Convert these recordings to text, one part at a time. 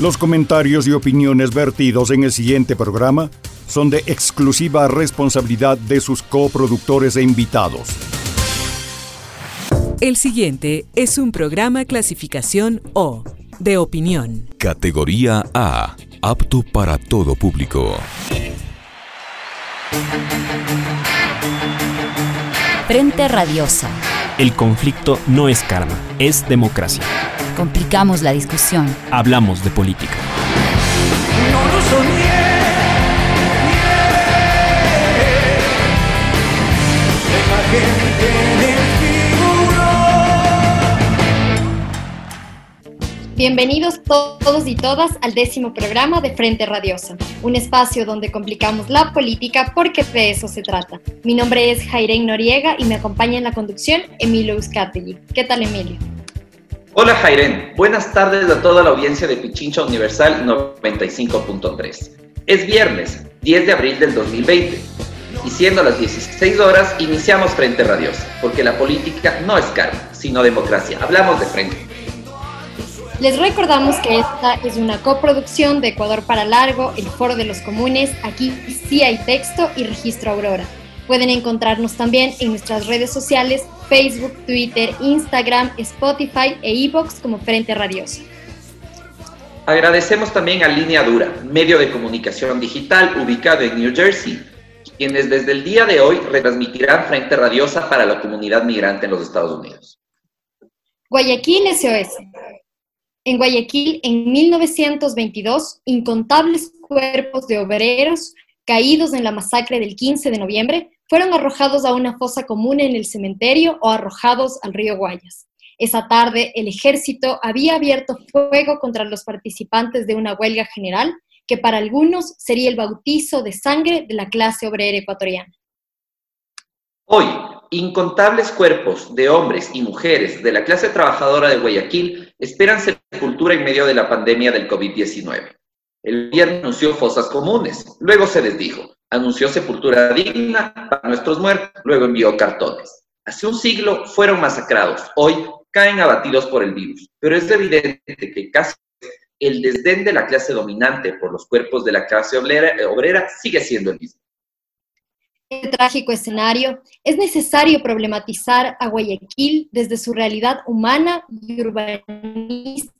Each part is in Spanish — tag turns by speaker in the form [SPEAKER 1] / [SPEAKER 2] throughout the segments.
[SPEAKER 1] Los comentarios y opiniones vertidos en el siguiente programa son de exclusiva responsabilidad de sus coproductores e invitados.
[SPEAKER 2] El siguiente es un programa clasificación O, de opinión.
[SPEAKER 3] Categoría A, apto para todo público.
[SPEAKER 4] Frente Radiosa.
[SPEAKER 5] El conflicto no es karma, es democracia.
[SPEAKER 4] Complicamos la discusión.
[SPEAKER 5] Hablamos de política.
[SPEAKER 6] No lo soñé.
[SPEAKER 7] Bienvenidos todos y todas al décimo programa de Frente Radiosa, un espacio donde complicamos la política porque de eso se trata. Mi nombre es Jairén Noriega y me acompaña en la conducción Emilio Euskategui. ¿Qué tal, Emilio?
[SPEAKER 8] Hola Jairén, buenas tardes a toda la audiencia de Pichincha Universal 95.3. Es viernes, 10 de abril del 2020, y siendo las 16 horas, iniciamos Frente Radiosa, porque la política no es karma, sino democracia. Hablamos de frente.
[SPEAKER 7] Les recordamos que esta es una coproducción de Ecuador para Largo, el Foro de los Comunes, aquí sí hay texto y registro Aurora. Pueden encontrarnos también en nuestras redes sociales, Facebook, Twitter, Instagram, Spotify e eBox como Frente Radioso.
[SPEAKER 8] Agradecemos también a Línea Dura, medio de comunicación digital ubicado en New Jersey, quienes desde el día de hoy retransmitirán Frente Radiosa para la comunidad migrante en los Estados Unidos.
[SPEAKER 7] Guayaquil SOS, en Guayaquil, en 1922, incontables cuerpos de obreros caídos en la masacre del 15 de noviembre fueron arrojados a una fosa común en el cementerio o arrojados al río Guayas. Esa tarde, el ejército había abierto fuego contra los participantes de una huelga general que para algunos sería el bautizo de sangre de la clase obrera ecuatoriana.
[SPEAKER 8] Hoy, incontables cuerpos de hombres y mujeres de la clase trabajadora de Guayaquil esperan sepultura en medio de la pandemia del COVID-19. El gobierno anunció fosas comunes, luego se desdijo, anunció sepultura digna para nuestros muertos, luego envió cartones. Hace un siglo fueron masacrados, hoy caen abatidos por el virus, pero es evidente que casi el desdén de la clase dominante por los cuerpos de la clase obrera, sigue siendo el mismo
[SPEAKER 7] este trágico escenario, es necesario problematizar a Guayaquil desde su realidad humana y urbanística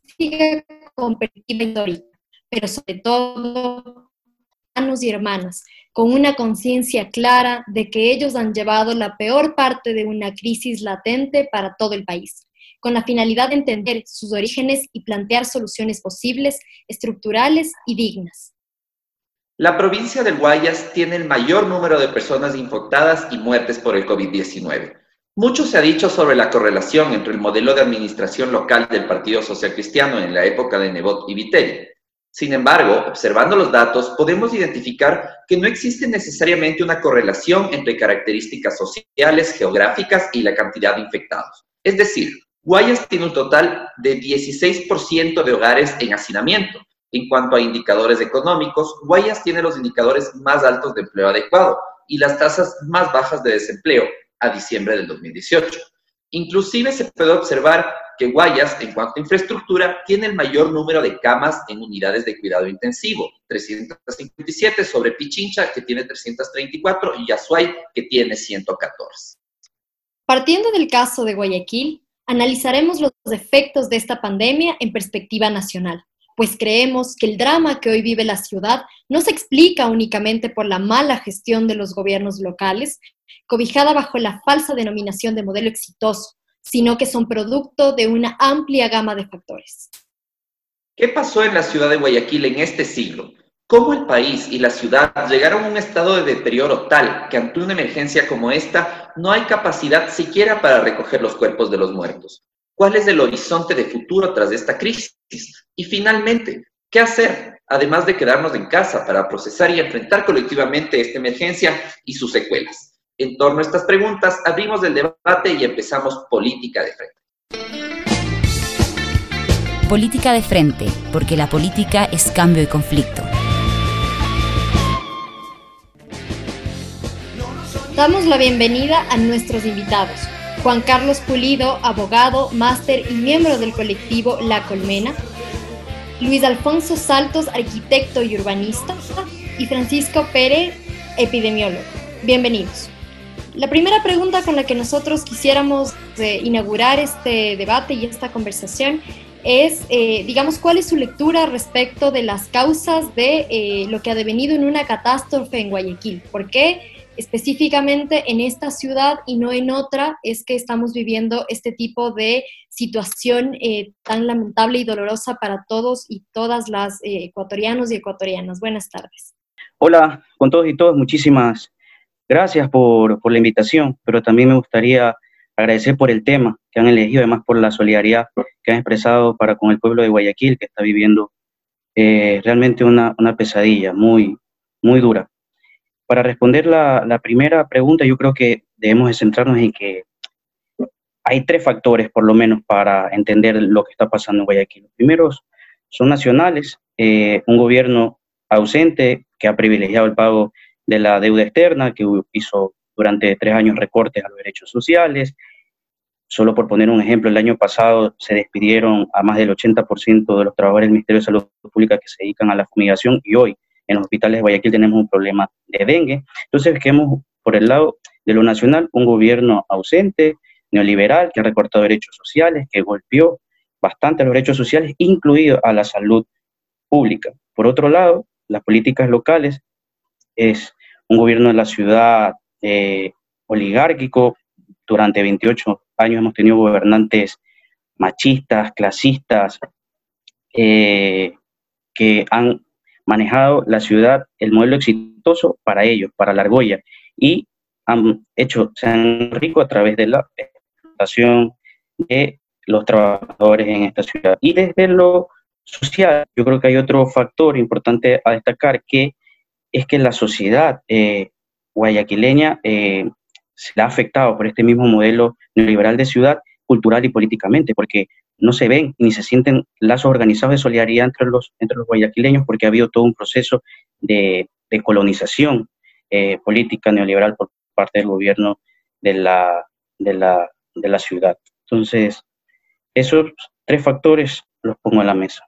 [SPEAKER 7] competitiva histórica, pero sobre todo hermanos y hermanas, con una conciencia clara de que ellos han llevado la peor parte de una crisis latente para todo el país, con la finalidad de entender sus orígenes y plantear soluciones posibles, estructurales y dignas.
[SPEAKER 8] La provincia del Guayas tiene el mayor número de personas infectadas y muertes por el COVID-19. Mucho se ha dicho sobre la correlación entre el modelo de administración local del Partido Social Cristiano en la época de Nebot y Vitelli. Sin embargo, observando los datos, podemos identificar que no existe necesariamente una correlación entre características sociales, geográficas y la cantidad de infectados. Es decir, Guayas tiene un total de 16% de hogares en hacinamiento, en cuanto a indicadores económicos, Guayas tiene los indicadores más altos de empleo adecuado y las tasas más bajas de desempleo a diciembre del 2018. Inclusive se puede observar que Guayas, en cuanto a infraestructura, tiene el mayor número de camas en unidades de cuidado intensivo, 357 sobre Pichincha, que tiene 334, y Azuay, que tiene 114.
[SPEAKER 7] Partiendo del caso de Guayaquil, analizaremos los efectos de esta pandemia en perspectiva nacional pues creemos que el drama que hoy vive la ciudad no se explica únicamente por la mala gestión de los gobiernos locales, cobijada bajo la falsa denominación de modelo exitoso, sino que son producto de una amplia gama de factores.
[SPEAKER 8] ¿Qué pasó en la ciudad de Guayaquil en este siglo? ¿Cómo el país y la ciudad llegaron a un estado de deterioro tal que ante una emergencia como esta no hay capacidad siquiera para recoger los cuerpos de los muertos? ¿Cuál es el horizonte de futuro tras esta crisis? Y finalmente, ¿qué hacer? Además de quedarnos en casa para procesar y enfrentar colectivamente esta emergencia y sus secuelas. En torno a estas preguntas, abrimos el debate y empezamos Política de Frente.
[SPEAKER 4] Política de Frente, porque la política es cambio y conflicto.
[SPEAKER 7] Damos la bienvenida a nuestros invitados. Juan Carlos Pulido, abogado, máster y miembro del colectivo La Colmena. Luis Alfonso Saltos, arquitecto y urbanista, y Francisco Pérez, epidemiólogo. Bienvenidos. La primera pregunta con la que nosotros quisiéramos eh, inaugurar este debate y esta conversación es, eh, digamos, cuál es su lectura respecto de las causas de eh, lo que ha devenido en una catástrofe en Guayaquil. ¿Por qué específicamente en esta ciudad y no en otra es que estamos viviendo este tipo de situación tan lamentable y dolorosa para todos y todas las ecuatorianos y ecuatorianas? Buenas tardes.
[SPEAKER 9] Hola con todos y todas, muchísimas gracias por, por, la invitación, pero también me gustaría agradecer por el tema que han elegido, además por la solidaridad que han expresado para con el pueblo de Guayaquil, que está viviendo eh, realmente una, una, pesadilla muy, muy dura. Para responder la, la primera pregunta, yo creo que debemos de centrarnos en que hay tres factores, por lo menos, para entender lo que está pasando en Guayaquil. Los primeros son nacionales, eh, un gobierno ausente, que ha privilegiado el pago de la deuda externa, que hizo durante tres años recortes a los derechos sociales. Solo por poner un ejemplo, el año pasado se despidieron a más del 80% de los trabajadores del Ministerio de Salud Pública que se dedican a la fumigación y hoy en los hospitales de Guayaquil tenemos un problema de dengue. Entonces, vemos por el lado de lo nacional un gobierno ausente, neoliberal, que ha recortado derechos sociales, que golpeó bastante los derechos sociales, incluido a la salud pública. Por otro lado, las políticas locales, es un gobierno de la ciudad eh, oligárquico. Durante 28 años hemos tenido gobernantes machistas, clasistas, eh, que han manejado la ciudad, el modelo exitoso para ellos, para la argolla, y han hecho, se han rico a través de la explotación de los trabajadores en esta ciudad. Y desde lo social, yo creo que hay otro factor importante a destacar que es que la sociedad eh, guayaquileña eh, se ha afectado por este mismo modelo neoliberal de ciudad cultural y políticamente, porque no se ven ni se sienten lazos organizados de solidaridad entre los, entre los guayaquileños porque ha habido todo un proceso de, colonización eh, política neoliberal por parte del gobierno de la, de la, de la ciudad. Entonces, esos tres factores los pongo en la mesa.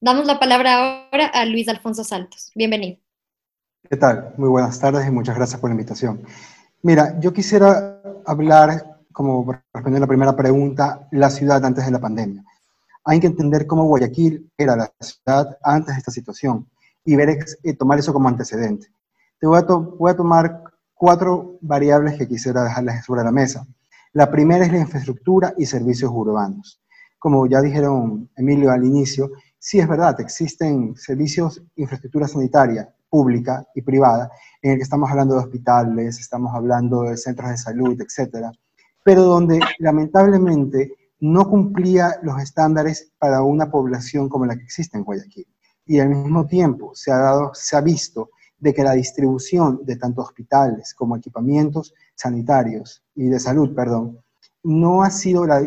[SPEAKER 7] Damos la palabra ahora a Luis Alfonso Saltos. Bienvenido.
[SPEAKER 10] ¿Qué tal? Muy buenas tardes y muchas gracias por la invitación. Mira, yo quisiera hablar, como responder la primera pregunta, la ciudad antes de la pandemia. Hay que entender cómo Guayaquil era la ciudad antes de esta situación y ver, eh, tomar eso como antecedente. Te voy a, a tomar cuatro variables que quisiera dejarles sobre la mesa. La primera es la infraestructura y servicios urbanos. Como ya dijeron Emilio al inicio, sí es verdad, existen servicios, infraestructura sanitaria pública y privada, en el que estamos hablando de hospitales, estamos hablando de centros de salud, etcétera, pero donde lamentablemente no cumplía los estándares para una población como la que existe en Guayaquil. Y al mismo tiempo se ha, dado, se ha visto de que la distribución de tanto hospitales como equipamientos sanitarios y de salud, perdón, no ha, sido la,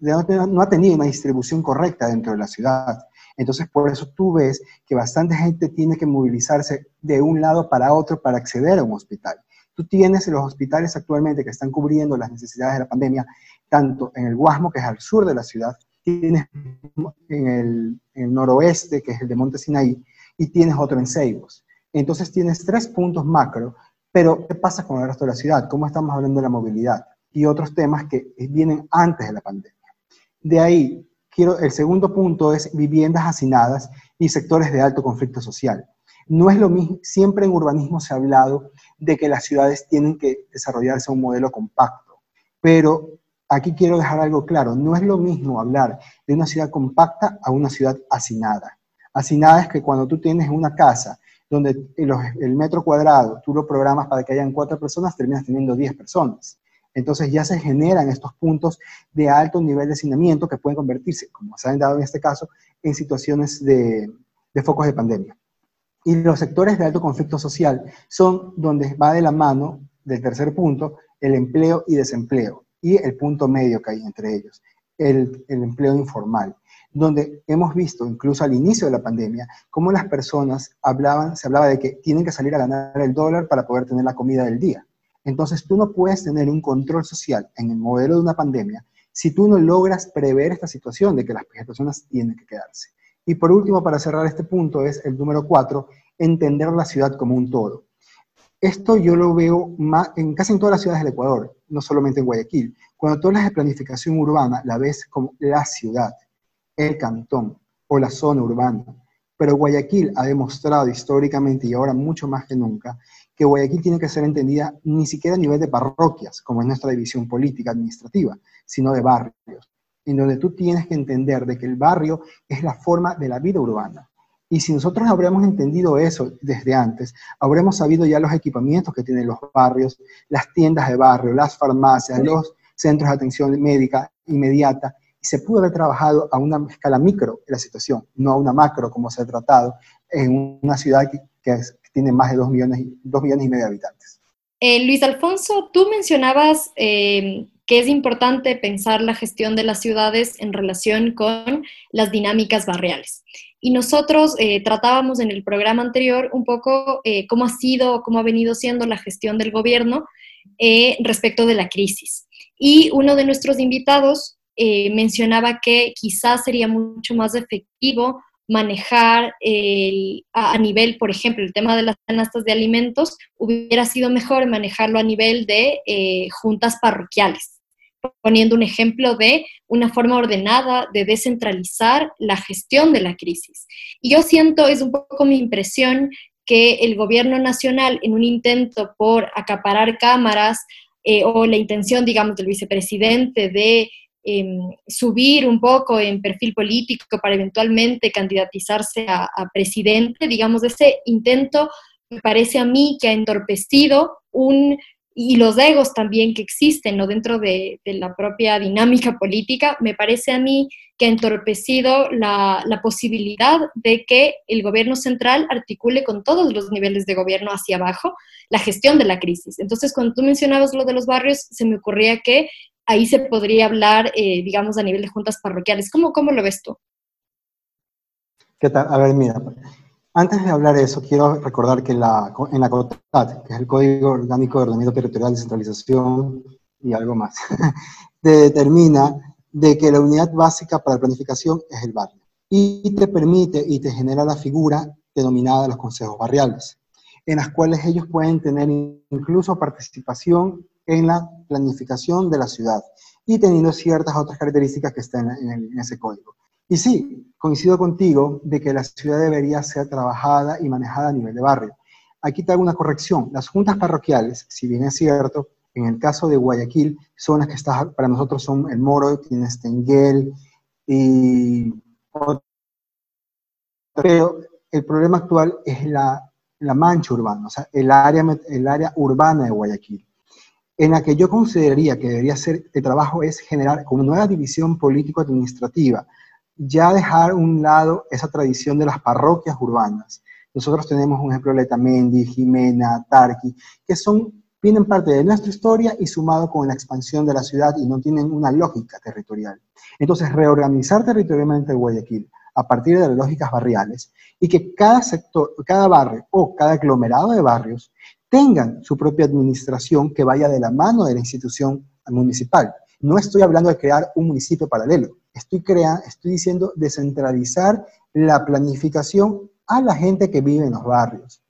[SPEAKER 10] no ha tenido una distribución correcta dentro de la ciudad. Entonces, por eso tú ves que bastante gente tiene que movilizarse de un lado para otro para acceder a un hospital. Tú tienes los hospitales actualmente que están cubriendo las necesidades de la pandemia, tanto en el Guasmo, que es al sur de la ciudad, tienes en el, noroeste, que es el de Monte Sinaí, y tienes otro en Ceibos. Entonces tienes tres puntos macro, pero ¿qué pasa con el resto de la ciudad? ¿Cómo estamos hablando de la movilidad? Y otros temas que vienen antes de la pandemia. De ahí, el segundo punto es viviendas hacinadas y sectores de alto conflicto social. No es lo mismo, siempre en urbanismo se ha hablado de que las ciudades tienen que desarrollarse un modelo compacto, pero aquí quiero dejar algo claro, no es lo mismo hablar de una ciudad compacta a una ciudad hacinada. Hacinada es que cuando tú tienes una casa donde el metro cuadrado tú lo programas para que hayan cuatro personas, terminas teniendo diez personas. Entonces ya se generan estos puntos de alto nivel de hacinamiento que pueden convertirse, como se han dado en este caso, en situaciones de, focos de pandemia. Y los sectores de alto conflicto social son donde va de la mano del tercer punto el empleo y desempleo y el punto medio que hay entre ellos, el, el, empleo informal, donde hemos visto incluso al inicio de la pandemia cómo las personas hablaban, se hablaba de que tienen que salir a ganar el dólar para poder tener la comida del día. Entonces tú no puedes tener un control social en el modelo de una pandemia si tú no logras prever esta situación de que las personas tienen que quedarse. Y por último, para cerrar este punto, es el número cuatro, entender la ciudad como un todo. Esto yo lo veo más en casi en todas las ciudades del Ecuador, no solamente en Guayaquil. Cuando tú hablas de planificación urbana, la ves como la ciudad, el cantón o la zona urbana. Pero Guayaquil ha demostrado históricamente y ahora mucho más que nunca que Guayaquil tiene que ser entendida ni siquiera a nivel de parroquias, como es nuestra división política administrativa, sino de barrios, en donde tú tienes que entender de que el barrio es la forma de la vida urbana. Y si nosotros habríamos entendido eso desde antes, habríamos sabido ya los equipamientos que tienen los barrios, las tiendas de barrio, las farmacias, los centros de atención médica inmediata, y se pudo haber trabajado a una escala micro la situación, no a una macro como se ha tratado en una ciudad que, tiene más de 2 millones, dos millones y medio de habitantes.
[SPEAKER 7] Eh, Luis Alfonso, tú mencionabas eh, que es importante pensar la gestión de las ciudades en relación con las dinámicas barriales. Y nosotros eh, tratábamos en el programa anterior un poco cómo ha sido, cómo ha venido siendo la gestión del gobierno respecto de la crisis. Y uno de nuestros invitados eh, mencionaba que quizás sería mucho más efectivo manejar a, nivel, por ejemplo, el tema de las canastas de alimentos, hubiera sido mejor manejarlo a nivel de eh, juntas parroquiales, poniendo un ejemplo de una forma ordenada de descentralizar la gestión de la crisis. Y yo siento, es un poco mi impresión, que el gobierno nacional, en un intento por acaparar cámaras, eh, o la intención, digamos, del vicepresidente de Em, subir un poco en perfil político para eventualmente candidatizarse a, presidente, digamos, ese intento me parece a mí que ha entorpecido un, y los egos también que existen ¿no? dentro de, la propia dinámica política, me parece a mí que ha entorpecido la, la, posibilidad de que el gobierno central articule con todos los niveles de gobierno hacia abajo la gestión de la crisis. Entonces, cuando tú mencionabas lo de los barrios, se me ocurría que ahí se podría hablar, eh, digamos, a nivel de juntas parroquiales. ¿Cómo, ¿Cómo lo ves tú?
[SPEAKER 10] ¿Qué tal? A ver, mira, antes de hablar de eso, quiero recordar que la, en la COTAT, que es el Código Orgánico de Ordenamiento Territorial, Descentralización y algo más, determina de que la unidad básica para la planificación es el barrio y te permite y te genera la figura denominada los consejos barriales, en las cuales ellos pueden tener incluso participación en la planificación de la ciudad y teniendo ciertas otras características que están en, ese código. Y sí, coincido contigo de que la ciudad debería ser trabajada y manejada a nivel de barrio. Aquí te hago una corrección. Las juntas parroquiales, si bien es cierto, en el caso de Guayaquil, son las que está, para nosotros son el Moro, tienes Tenguel y... Pero el problema actual es la, la mancha urbana, o sea, el área, el área urbana de Guayaquil en la que yo consideraría que debería ser el trabajo es generar como nueva división político-administrativa, ya dejar un lado esa tradición de las parroquias urbanas. Nosotros tenemos un ejemplo de Letamendi, Jimena, Tarqui, que son, vienen parte de nuestra historia y sumado con la expansión de la ciudad y no tienen una lógica territorial. Entonces, reorganizar territorialmente Guayaquil a partir de las lógicas barriales y que cada sector, cada barrio o cada aglomerado de barrios tengan su propia administración que vaya de la mano de la institución municipal. No estoy hablando de crear un municipio paralelo, estoy, creando, estoy diciendo descentralizar la planificación a la gente que vive en los barrios.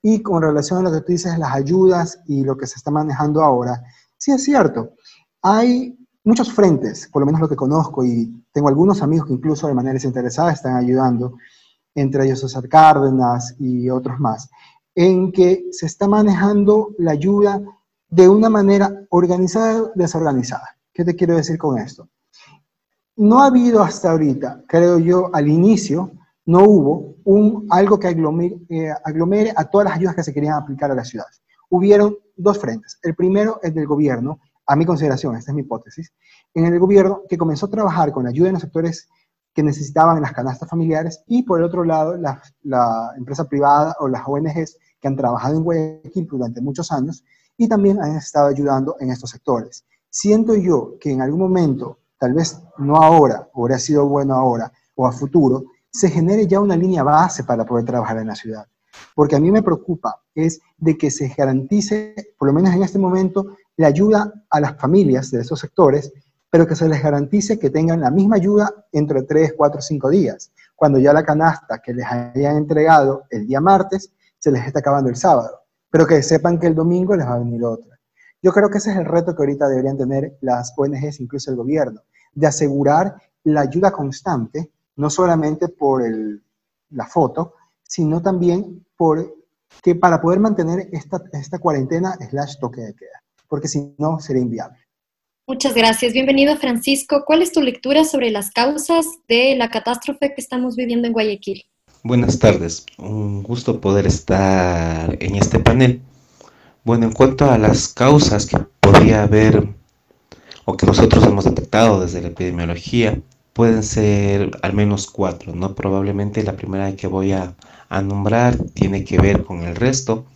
[SPEAKER 10] Y con relación a lo que tú dices, las ayudas y lo que se está manejando ahora, sí es cierto, hay muchos frentes, por lo menos lo que conozco, y tengo algunos amigos que incluso de manera desinteresada están ayudando, entre ellos César Cárdenas y otros más en que se está manejando la ayuda de una manera organizada o desorganizada. ¿Qué te quiero decir con esto? No ha habido hasta ahorita, creo yo, al inicio, no hubo algo que aglomere, eh, aglomere a todas las ayudas que se querían aplicar a las ciudades. Hubieron dos frentes. El primero es del gobierno, a mi consideración, esta es mi hipótesis, en el gobierno que comenzó a trabajar con ayuda en los sectores que necesitaban las canastas familiares y por el otro lado la, la, empresa privada o las ONGs que han trabajado en Guayaquil durante muchos años y también han estado ayudando en estos sectores. Siento yo que en algún momento, tal vez no ahora, hubiera sido bueno ahora o a futuro, se genere ya una línea base para poder trabajar en la ciudad. Porque a mí me preocupa es de que se garantice, por lo menos en este momento, la ayuda a las familias de esos sectores pero que se les garantice que tengan la misma ayuda entre 3, 4, 5 días. cuando ya la canasta que les hayan entregado el día martes se les está acabando el sábado, pero que sepan que el domingo les va a venir otra. Yo creo que ese es el reto que ahorita deberían tener las ONGs, incluso el gobierno, de asegurar la ayuda constante, no solamente por la foto, sino también por que para poder mantener esta, esta cuarentena slash toque de queda, porque si no sería inviable.
[SPEAKER 7] Muchas gracias. Bienvenido, Francisco. ¿Cuál es tu lectura sobre las causas de la catástrofe que estamos viviendo en Guayaquil?
[SPEAKER 11] Buenas tardes. Un gusto poder estar en este panel. Bueno, en cuanto a las causas que podría haber o que nosotros hemos detectado desde la epidemiología, pueden ser al menos cuatro, ¿no? Probablemente la primera que voy a a nombrar tiene que ver con el resto,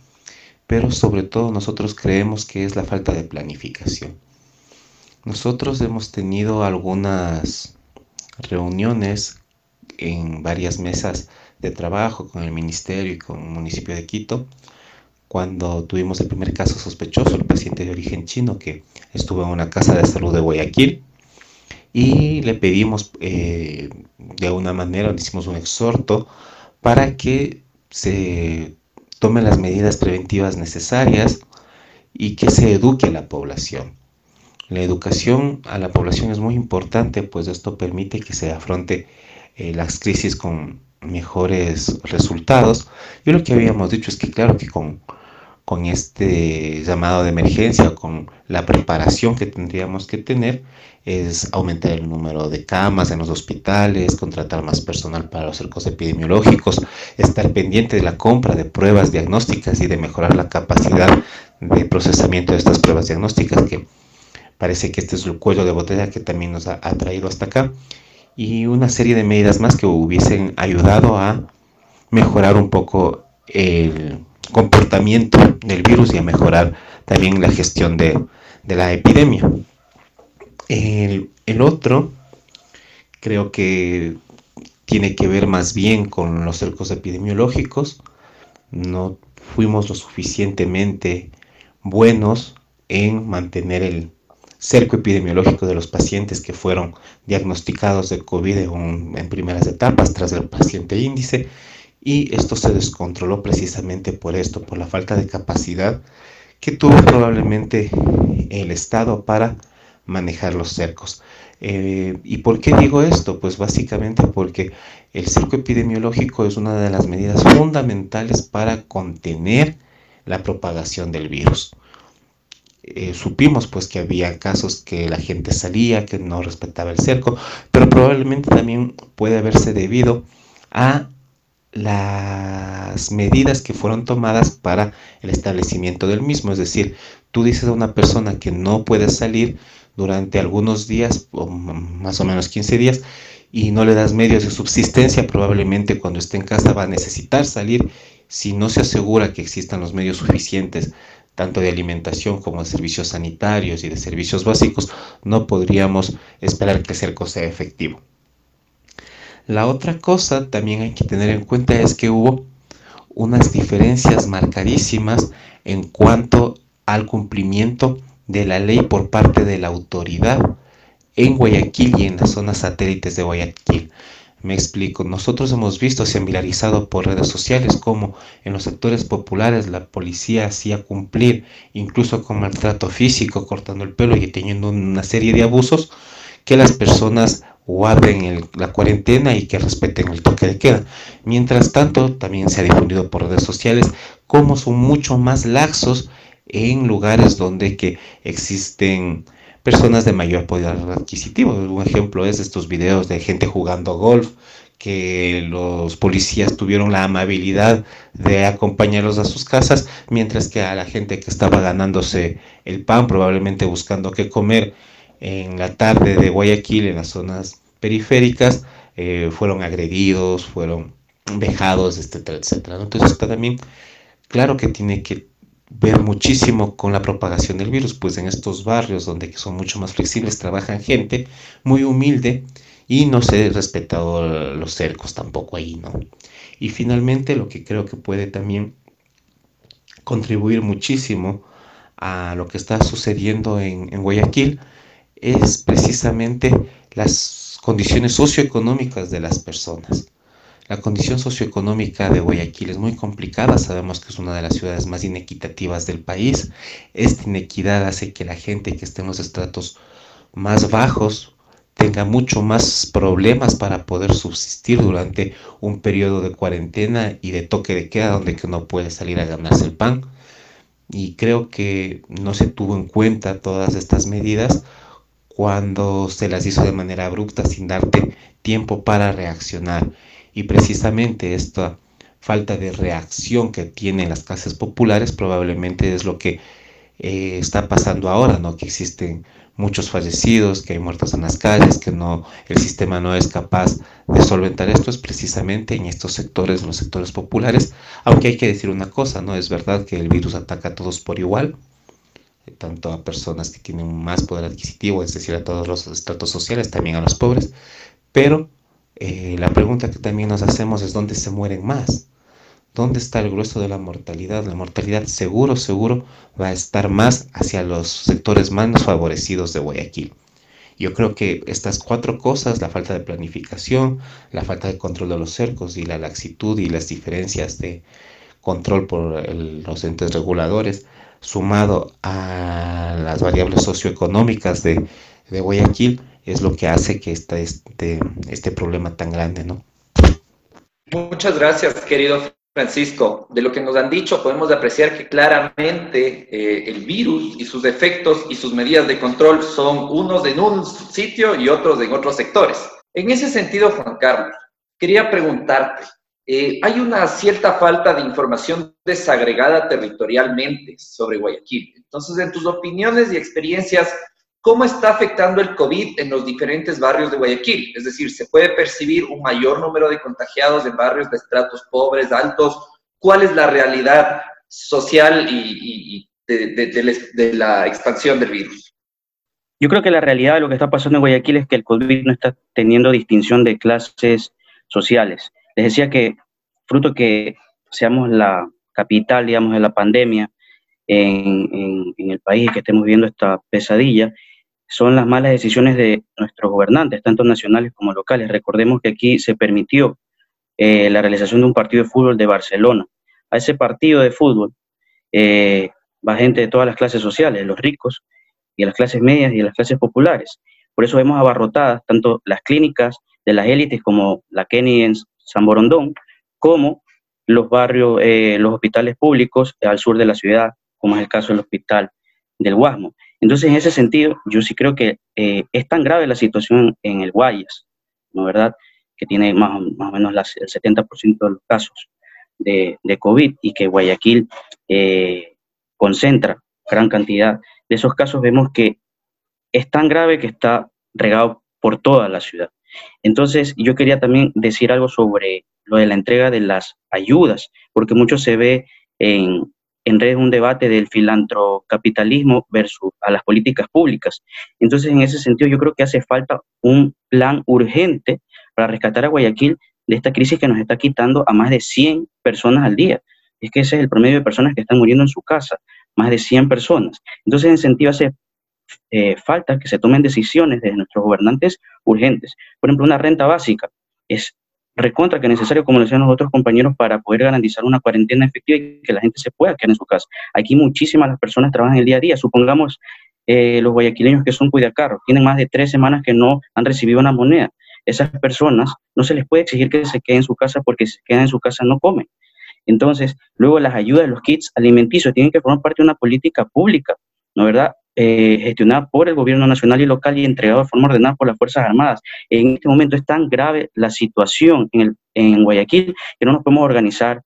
[SPEAKER 11] pero sobre todo nosotros creemos que es la falta de planificación. Nosotros hemos tenido algunas reuniones en varias mesas de trabajo con el ministerio y con el municipio de Quito, cuando tuvimos el primer caso sospechoso, el paciente de origen chino que estuvo en una casa de salud de Guayaquil, y le pedimos eh, de alguna manera, le hicimos un exhorto para que se tomen las medidas preventivas necesarias y que se eduque a la población. La educación a la población es muy importante, pues esto permite que se afronte eh, las crisis con mejores resultados. Y lo que habíamos dicho es que claro que con con este llamado de emergencia, con la preparación que tendríamos que tener, es aumentar el número de camas en los hospitales, contratar más personal para los cercos epidemiológicos, estar pendiente de la compra de pruebas diagnósticas y de mejorar la capacidad de procesamiento de estas pruebas diagnósticas, que parece que este es el cuello de botella que también nos ha, traído hasta acá, y una serie de medidas más que hubiesen ayudado a mejorar un poco el comportamiento del virus y a mejorar también la gestión de, la epidemia. El, el, otro creo que tiene que ver más bien con los cercos epidemiológicos. No fuimos lo suficientemente buenos en mantener el cerco epidemiológico de los pacientes que fueron diagnosticados de COVID en, primeras etapas tras el paciente índice y esto se descontroló precisamente por esto, por la falta de capacidad que tuvo probablemente el Estado para manejar los cercos. Eh, ¿Y por qué digo esto? Pues básicamente porque el cerco epidemiológico es una de las medidas fundamentales para contener la propagación del virus. Eh, supimos pues que había casos que la gente salía, que no respetaba el cerco, pero probablemente también puede haberse debido a las medidas que fueron tomadas para el establecimiento del mismo. Es decir, tú dices a una persona que no puede salir durante algunos días, o más o menos 15 días, y no le das medios de subsistencia, probablemente cuando esté en casa va a necesitar salir. Si no se asegura que existan los medios suficientes, tanto de alimentación como de servicios sanitarios y de servicios básicos, no podríamos esperar que el cerco sea efectivo. La otra cosa también hay que tener en cuenta es que hubo unas diferencias marcadísimas en cuanto al cumplimiento de la ley por parte de la autoridad en Guayaquil y en las zonas satélites de Guayaquil. Me explico, nosotros hemos visto, viralizado por redes sociales como en los sectores populares la policía hacía cumplir incluso con maltrato físico, cortando el pelo y teniendo una serie de abusos que las personas guarden la cuarentena y que respeten el toque de queda. Mientras tanto, también se ha difundido por redes sociales cómo son mucho más laxos en lugares donde que existen personas de mayor poder adquisitivo. Un ejemplo es estos videos de gente jugando golf que los policías tuvieron la amabilidad de acompañarlos a sus casas, mientras que a la gente que estaba ganándose el pan, probablemente buscando qué comer, en la tarde de Guayaquil, en las zonas periféricas, eh, fueron agredidos, fueron vejados, etcétera, etcétera. Entonces está también claro que tiene que ver muchísimo con la propagación del virus, pues en estos barrios donde son mucho más flexibles trabajan gente muy humilde y no se ha respetado los cercos tampoco ahí, ¿no? Y finalmente lo que creo que puede también contribuir muchísimo a lo que está sucediendo en, en Guayaquil es precisamente las condiciones socioeconómicas de las personas. La condición socioeconómica de Guayaquil es muy complicada, sabemos que es una de las ciudades más inequitativas del país. Esta inequidad hace que la gente que esté en los estratos más bajos tenga mucho más problemas para poder subsistir durante un periodo de cuarentena y de toque de queda donde que no puede salir a ganarse el pan. Y creo que no se tuvo en cuenta todas estas medidas cuando se las hizo de manera abrupta sin darte tiempo para reaccionar. Y precisamente esta falta de reacción que tienen las clases populares probablemente es lo que eh, está pasando ahora, ¿no? Que existen muchos fallecidos, que hay muertos en las calles, que no, el sistema no es capaz de solventar esto, es precisamente en estos sectores, en los sectores populares, aunque hay que decir una cosa, ¿no? Es verdad que el virus ataca a todos por igual, tanto a personas que tienen más poder adquisitivo, es decir, a todos los estratos sociales, también a los pobres, pero eh, la pregunta que también nos hacemos es dónde se mueren más. ¿Dónde está el grueso de la mortalidad? La mortalidad seguro, seguro va a estar más hacia los sectores más favorecidos de Guayaquil. Yo creo que estas cuatro cosas, la falta de planificación, la falta de control de los cercos y la laxitud y las diferencias de control por los entes reguladores, sumado a las variables socioeconómicas de, de Guayaquil, es lo que hace que este, este problema tan grande, ¿no?
[SPEAKER 8] Muchas gracias, querido Francisco, de lo que nos han dicho podemos apreciar que claramente eh, el virus y sus efectos y sus medidas de control son unos en un sitio y otros en otros sectores. En ese sentido, Juan Carlos, quería preguntarte, eh, hay una cierta falta de información desagregada territorialmente sobre Guayaquil. Entonces, en tus opiniones y experiencias, ¿Cómo está afectando el COVID en los diferentes barrios de Guayaquil? Es decir, ¿se puede percibir un mayor número de contagiados en barrios de estratos pobres, altos? ¿Cuál es la realidad social y, de, la expansión del virus?
[SPEAKER 9] Yo creo que la realidad de lo que está pasando en Guayaquil es que el COVID no está teniendo distinción de clases sociales. Les decía que fruto que seamos la capital, digamos, de la pandemia en, en, en el país y que estemos viendo esta pesadilla, son las malas decisiones de nuestros gobernantes, tanto nacionales como locales. Recordemos que aquí se permitió eh, la realización de un partido de fútbol de Barcelona. A ese partido de fútbol eh, va gente de todas las clases sociales, los ricos y las clases medias y las clases populares. Por eso vemos abarrotadas tanto las clínicas de las élites como la Kenny en San Borondón, como los barrios, eh, los hospitales públicos al sur de la ciudad, como es el caso del hospital del Guasmo. Entonces, en ese sentido, yo sí creo que eh, es tan grave la situación en el Guayas, ¿no verdad? Que tiene más, o menos el 70% de los casos de, COVID y que Guayaquil eh, concentra gran cantidad de esos casos. Vemos que es tan grave que está regado por toda la ciudad. Entonces, yo quería también decir algo sobre lo de la entrega de las ayudas, porque mucho se ve en, en red un debate del filantrocapitalismo versus a las políticas públicas. Entonces, en ese sentido, yo creo que hace falta un plan urgente para rescatar a Guayaquil de esta crisis que nos está quitando a más de 100 personas al día. Es que ese es el promedio de personas que están muriendo en su casa, más de 100 personas. Entonces, en ese sentido, hace eh, falta que se tomen decisiones de nuestros gobernantes urgentes. Por ejemplo, una renta básica es recontra que es necesario, como decían los otros compañeros, para poder garantizar una cuarentena efectiva y que la gente se pueda quedar en su casa. Aquí muchísimas las personas trabajan el día a día. Supongamos eh, los guayaquileños que son cuidacarros, tienen más de tres semanas que no han recibido una moneda. Esas personas no se les puede exigir que se queden en su casa porque si se quedan en su casa no comen. Entonces, luego las ayudas, los kits alimenticios tienen que formar parte de una política pública, ¿no verdad? Eh, gestionada por el gobierno nacional y local y entregado de forma ordenada por las Fuerzas Armadas. En este momento es tan grave la situación en, el, en Guayaquil que no nos podemos organizar,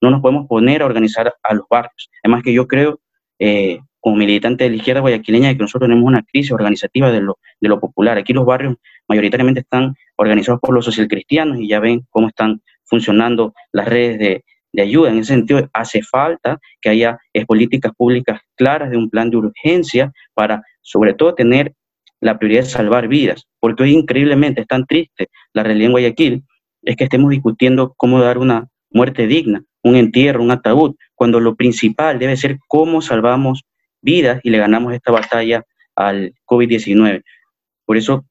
[SPEAKER 9] no nos podemos poner a organizar a los barrios. Además que yo creo, eh, como militante de la izquierda guayaquileña, que nosotros tenemos una crisis organizativa de lo, de lo popular. Aquí los barrios mayoritariamente están organizados por los socialcristianos y ya ven cómo están funcionando las redes de, de ayuda. En ese sentido, hace falta que haya eh, políticas públicas claras de un plan de urgencia para, sobre todo, tener la prioridad de salvar vidas, porque hoy increíblemente es tan triste la realidad en Guayaquil, es que estemos discutiendo cómo dar una muerte digna, un entierro, un ataúd, cuando lo principal debe ser cómo salvamos vidas y le ganamos esta batalla al COVID-19. Por eso,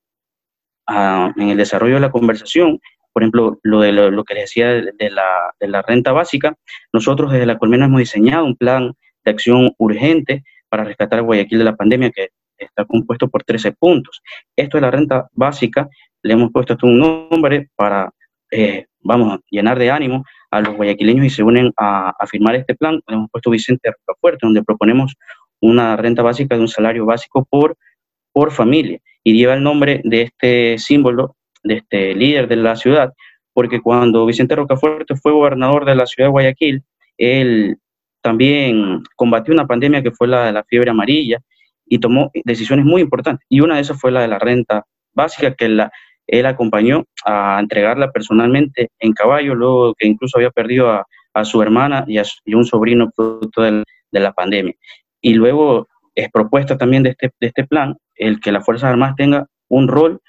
[SPEAKER 9] ah, en el desarrollo de la conversación, por ejemplo, lo de lo, que les decía de, la, de, la, renta básica, nosotros desde la Colmena hemos diseñado un plan de acción urgente para rescatar a Guayaquil de la pandemia que está compuesto por 13 puntos. Esto de la renta básica, le hemos puesto un nombre para, eh, vamos, llenar de ánimo a los guayaquileños y se unen a, firmar este plan. Le hemos puesto Vicente Rocafuerte, donde proponemos una renta básica de un salario básico por, por familia. Y lleva el nombre de este símbolo de este líder de la ciudad, porque cuando Vicente Rocafuerte fue gobernador de la ciudad de Guayaquil, él también combatió una pandemia que fue la de la fiebre amarilla y tomó decisiones muy importantes. Y una de esas fue la de la renta básica, que él acompañó a entregarla personalmente en caballo, luego que incluso había perdido a, su hermana y a, un sobrino producto de, la pandemia. Y luego es propuesta también de este, de este plan el que las Fuerzas Armadas tengan un rol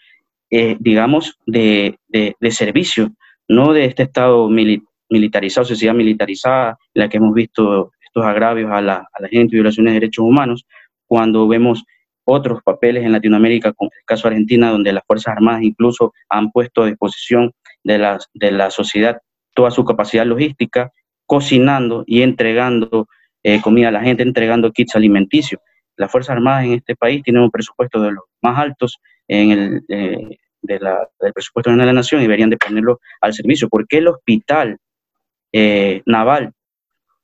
[SPEAKER 9] eh, digamos, de, de, servicio, no de este Estado militarizado, sociedad militarizada, la que hemos visto estos agravios a la, a la gente, violaciones de derechos humanos, cuando vemos otros papeles en Latinoamérica, como el caso Argentina, donde las Fuerzas Armadas incluso han puesto a disposición de la, de la sociedad toda su capacidad logística, cocinando y entregando eh, comida a la gente, entregando kits alimenticios. Las Fuerzas Armadas en este país tienen un presupuesto de los más altos en el, eh, de la, del presupuesto de la nación y deberían de ponerlo al servicio. ¿Por qué el hospital eh, naval,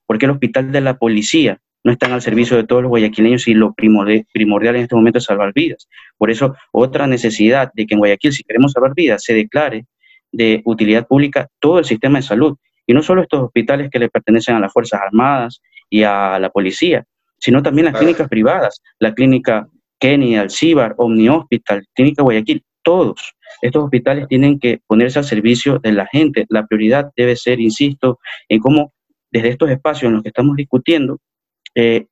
[SPEAKER 9] por qué el hospital de la policía no están al servicio de todos los guayaquileños y lo primordial en este momento es salvar vidas? Por eso, otra necesidad de que en Guayaquil, si queremos salvar vidas, se declare de utilidad pública todo el sistema de salud. Y no solo estos hospitales que le pertenecen a las Fuerzas Armadas y a la policía, sino también las clínicas privadas, la clínica Kenny, Alcibar, Omni Hospital, Clínica Guayaquil todos. Estos hospitales tienen que ponerse al servicio de la gente. La prioridad debe ser, insisto, en cómo desde estos espacios en los que estamos discutiendo, eh,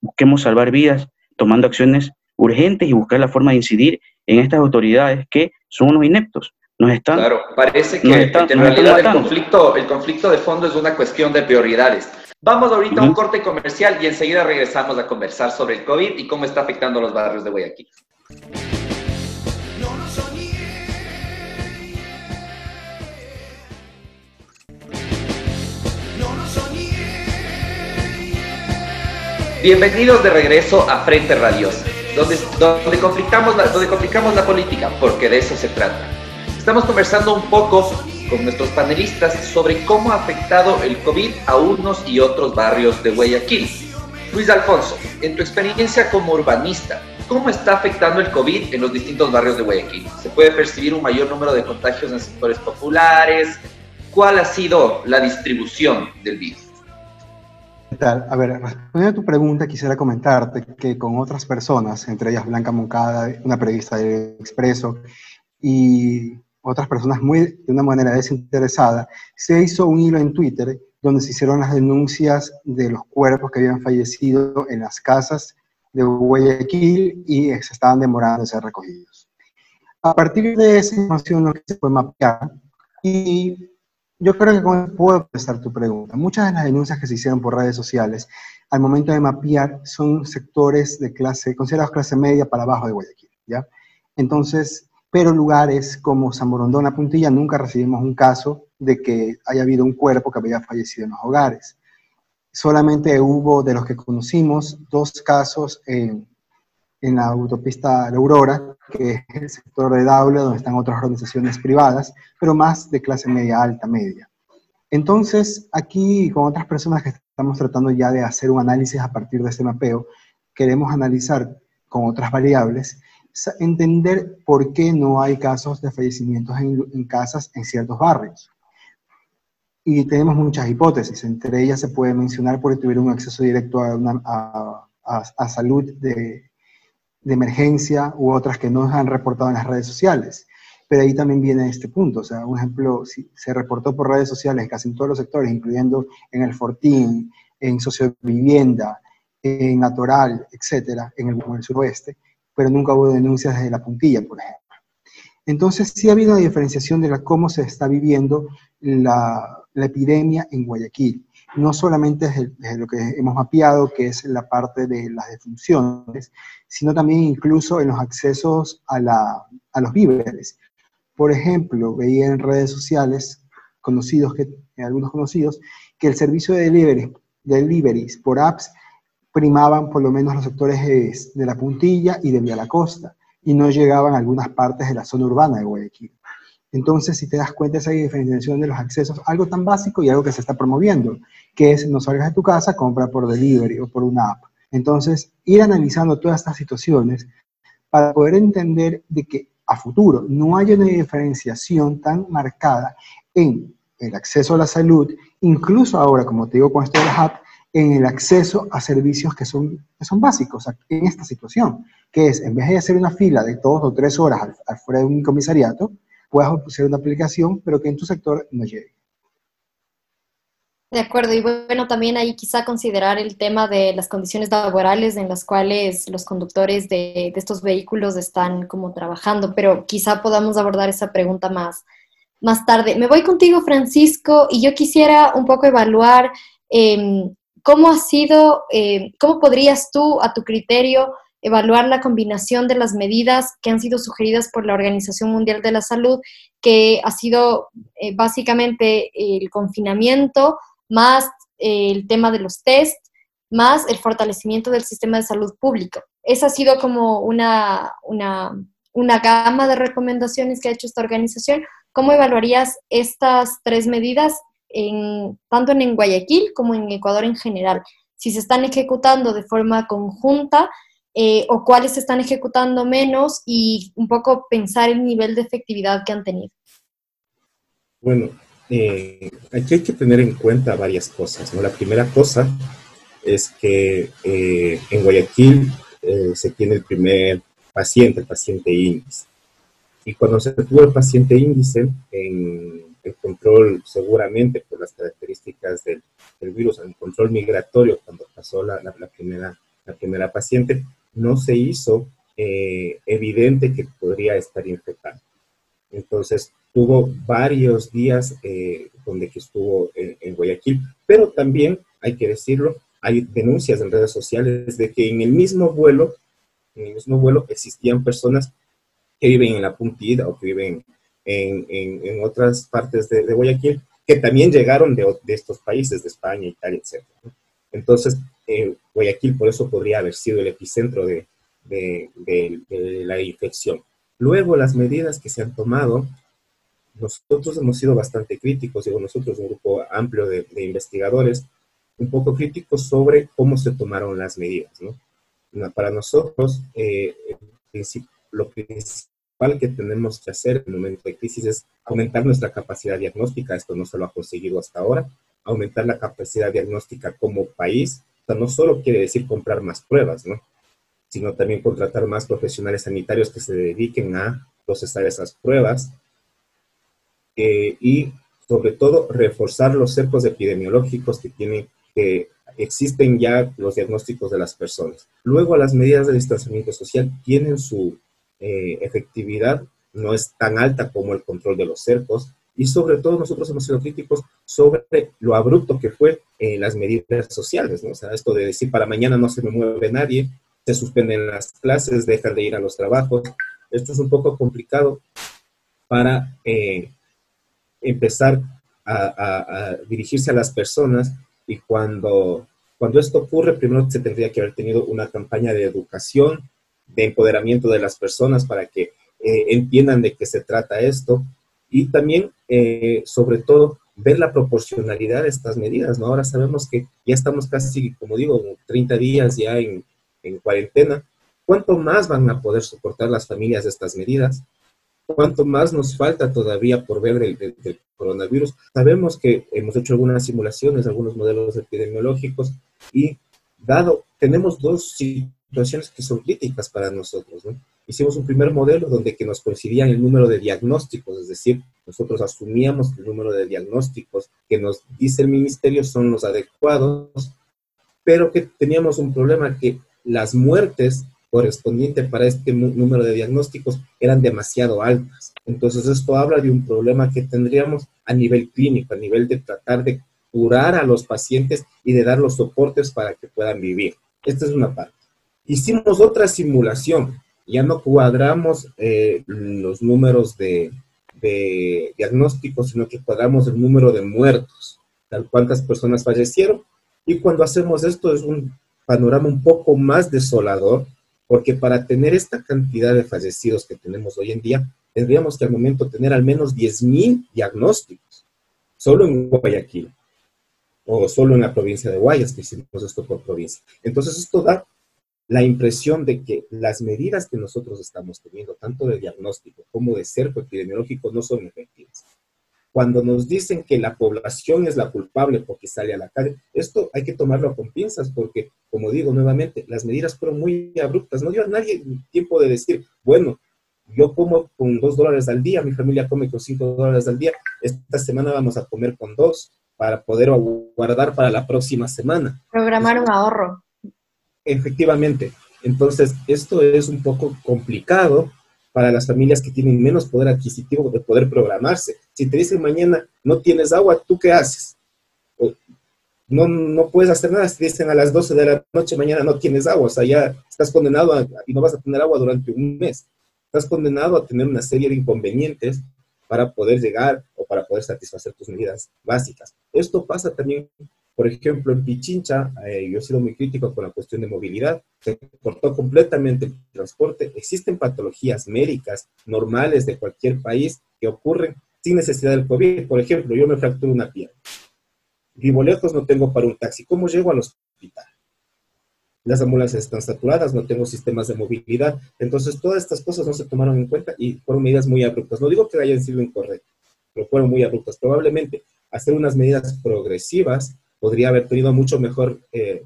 [SPEAKER 9] busquemos salvar vidas tomando acciones urgentes y buscar la forma de incidir en estas autoridades que son unos ineptos. Nos están,
[SPEAKER 8] claro, parece que, en realidad el conflicto, el conflicto de fondo es una cuestión de prioridades. Vamos ahorita a un corte comercial y enseguida regresamos a conversar sobre el COVID y cómo está afectando a los barrios de Guayaquil. Bienvenidos de regreso a Frente Radios, donde, donde, conflictamos la, donde complicamos la política, porque de eso se trata. Estamos conversando un poco con nuestros panelistas sobre cómo ha afectado el COVID a unos y otros barrios de Guayaquil. Luis Alfonso, en tu experiencia como urbanista, ¿cómo está afectando el COVID en los distintos barrios de Guayaquil? ¿Se puede percibir un mayor número de contagios en sectores populares? ¿Cuál ha sido la distribución del virus?
[SPEAKER 10] ¿Qué tal? A ver, respondiendo a tu pregunta, quisiera comentarte que con otras personas, entre ellas Blanca Moncada, una periodista del Expreso, y otras personas muy de una manera desinteresada, se hizo un hilo en Twitter donde se hicieron las denuncias de los cuerpos que habían fallecido en las casas de Guayaquil y se estaban demorando en ser recogidos. A partir de esa información lo que se fue mapear y yo creo que puedo contestar tu pregunta. Muchas de las denuncias que se hicieron por redes sociales al momento de mapear son sectores de clase, considerados clase media para abajo de Guayaquil, ¿ya? Entonces, pero lugares como San Borondón, Puntilla, nunca recibimos un caso de que haya habido un cuerpo que había fallecido en los hogares. Solamente hubo, de los que conocimos, dos casos en, en la autopista La Aurora, que es el sector de Daule, donde están otras organizaciones privadas, pero más de clase media alta, media. Entonces, aquí con otras personas que estamos tratando ya de hacer un análisis a partir de este mapeo, queremos analizar con otras variables, entender por qué no hay casos de fallecimientos en, casas en ciertos barrios. Y tenemos muchas hipótesis, entre ellas se puede mencionar porque tuvieron un acceso directo a, a salud de, de emergencia u otras que no han reportado en las redes sociales. Pero ahí también viene este punto, o sea, un ejemplo, si se reportó por redes sociales casi en todos los sectores, incluyendo en el Fortín, en sociovivienda, en Atoral, etcétera, en el, en el suroeste, pero nunca hubo denuncias desde la puntilla, por ejemplo. Entonces, sí ha habido una diferenciación de la, cómo se está viviendo la, epidemia en Guayaquil no solamente desde, lo que hemos mapeado, que es la parte de las defunciones, sino también incluso en los accesos a, los víveres. Por ejemplo, veía en redes sociales, conocidos algunos conocidos, que el servicio de deliveries por apps primaban por lo menos los sectores de, la puntilla y de la Costa, y no llegaban a algunas partes de la zona urbana de Guayaquil. Entonces, si te das cuenta, esa diferenciación de los accesos, algo tan básico y algo que se está promoviendo, que es no salgas de tu casa, compra por delivery o por una app. Entonces, ir analizando todas estas situaciones para poder entender de que a futuro no haya una diferenciación tan marcada en el acceso a la salud, incluso ahora, como te digo con esto de la app, en el acceso a servicios que son, que son básicos en esta situación, que es, en vez de hacer una fila de dos o tres horas al, afuera de un comisariato, puedas hacer una aplicación, pero que en tu sector no llegue.
[SPEAKER 7] De acuerdo, y bueno, también ahí quizá considerar el tema de las condiciones laborales en las cuales los conductores de, estos vehículos están como trabajando, pero quizá podamos abordar esa pregunta más, más tarde. Me voy contigo, Francisco, y yo quisiera un poco evaluar em, cómo ha sido, em, cómo podrías tú, a tu criterio, evaluar la combinación de las medidas que han sido sugeridas por la Organización Mundial de la Salud, que ha sido eh, básicamente el confinamiento, más eh, el tema de los test, más el fortalecimiento del sistema de salud público. Esa ha sido como una, una, una gama de recomendaciones que ha hecho esta organización. ¿Cómo evaluarías estas tres medidas en, tanto en Guayaquil como en Ecuador en general? Si se están ejecutando de forma conjunta eh, o cuáles se están ejecutando menos y un poco pensar el nivel de efectividad que han tenido.
[SPEAKER 12] Bueno, eh, aquí hay que tener en cuenta varias cosas. ¿no? La primera cosa es que eh, en Guayaquil eh, se tiene el primer paciente, el paciente índice. Y cuando se tuvo el paciente índice, en el control seguramente por las características del, virus, el control migratorio, cuando pasó la, primera, la primera paciente, no se hizo evidente que podría estar infectado. Entonces, tuvo varios días eh, donde estuvo en, Guayaquil, pero también, hay que decirlo, hay denuncias en redes sociales de que en el mismo vuelo, en el mismo vuelo existían personas que viven en la puntida o que viven en, en, otras partes de, Guayaquil, que también llegaron de, de, estos países, de España, Italia, etc. Entonces, eh, Guayaquil por eso podría haber sido el epicentro de, de, de la infección. Luego, las medidas que se han tomado nosotros hemos sido bastante críticos, digo nosotros, un grupo amplio de, investigadores, un poco críticos sobre cómo se tomaron las medidas. ¿no? Para nosotros, eh, lo principal que tenemos que hacer en momento de crisis es aumentar nuestra capacidad diagnóstica, esto no se lo ha conseguido hasta ahora, aumentar la capacidad diagnóstica como país, o sea, no solo quiere decir comprar más pruebas, ¿no? sino también contratar más profesionales sanitarios que se dediquen a procesar esas pruebas, eh, y sobre todo reforzar los cercos epidemiológicos que tienen, que existen ya los diagnósticos de las personas. Luego las medidas de distanciamiento social tienen su eh, efectividad, no es tan alta como el control de los cercos, y sobre todo nosotros hemos sido críticos sobre lo abrupto que fue en las medidas sociales, ¿no? O sea, esto de decir para mañana no se me mueve nadie, se suspenden las clases, dejan de ir a los trabajos. Esto es un poco complicado para eh, empezar a, dirigirse a las personas y cuando, cuando esto ocurre, primero se tendría que haber tenido una campaña de educación, de empoderamiento de las personas para que eh, entiendan de qué se trata esto y también, eh, sobre todo, ver la proporcionalidad de estas medidas, ¿no? Ahora sabemos que ya estamos casi, como digo, 30 días ya en, en cuarentena. ¿Cuánto más van a poder soportar las familias estas medidas? cuánto más nos falta todavía por ver del, coronavirus. Sabemos que hemos hecho algunas simulaciones, algunos modelos epidemiológicos y dado, tenemos dos situaciones que son críticas para nosotros. Hicimos un primer modelo donde que nos coincidían el número de diagnósticos, es decir, nosotros asumíamos que el número de diagnósticos que nos dice el ministerio son los adecuados, pero que teníamos un problema que las muertes correspondiente para este número de diagnósticos eran demasiado altas. Entonces esto habla de un problema que tendríamos a nivel clínico, a nivel de tratar de curar a los pacientes y de dar los soportes para que puedan vivir. Esta es una parte. Hicimos otra simulación, ya no cuadramos eh, los números de, de diagnósticos, sino que pagamos el número de muertos, cuántas personas fallecieron. Y cuando hacemos esto es un panorama un poco más desolador, porque para tener esta cantidad de fallecidos que tenemos hoy en día, tendríamos que al momento tener al menos 10.000 diagnósticos, solo en Guayaquil, o solo en la provincia de Guayas, que hicimos esto por provincia. Entonces esto da la impresión de que las medidas que nosotros estamos teniendo, tanto de diagnóstico como de cerco epidemiológico, no son efectivas. Cuando nos dicen que la población es la culpable porque sale a la calle, esto hay que tomarlo con pinzas porque, como digo nuevamente, las medidas fueron muy abruptas. No dio a nadie tiempo de decir, bueno, yo como con dos dólares al día, mi familia come con cinco dólares al día, esta semana vamos a comer con dos para poder guardar para la próxima semana.
[SPEAKER 7] Programar un ahorro.
[SPEAKER 12] Efectivamente. Entonces, esto es un poco complicado para las familias que tienen menos poder adquisitivo de poder programarse. Si te dicen mañana no tienes agua, ¿tú qué haces? no, no puedes hacer nada. Si te dicen a las 12 de la noche mañana no tienes agua, o sea, ya estás condenado y no vas a tener agua durante un mes. Estás condenado a tener una serie de inconvenientes para poder llegar o para poder satisfacer tus medidas básicas. Esto pasa también por ejemplo, en Pichincha, eh, yo he sido muy crítico con la cuestión de movilidad, se cortó completamente el transporte. Existen patologías médicas normales de cualquier país que ocurren sin necesidad del COVID. Por ejemplo, yo me fracturo una pierna. Vivo lejos, no tengo para un taxi. ¿Cómo llego al hospital? Las ambulancias están saturadas, no tengo sistemas de movilidad. Entonces, todas estas cosas no se tomaron en cuenta y fueron medidas muy abruptas. No digo que hayan sido incorrectas, pero fueron muy abruptas. Probablemente hacer unas medidas progresivas podría haber tenido mucho mejor eh,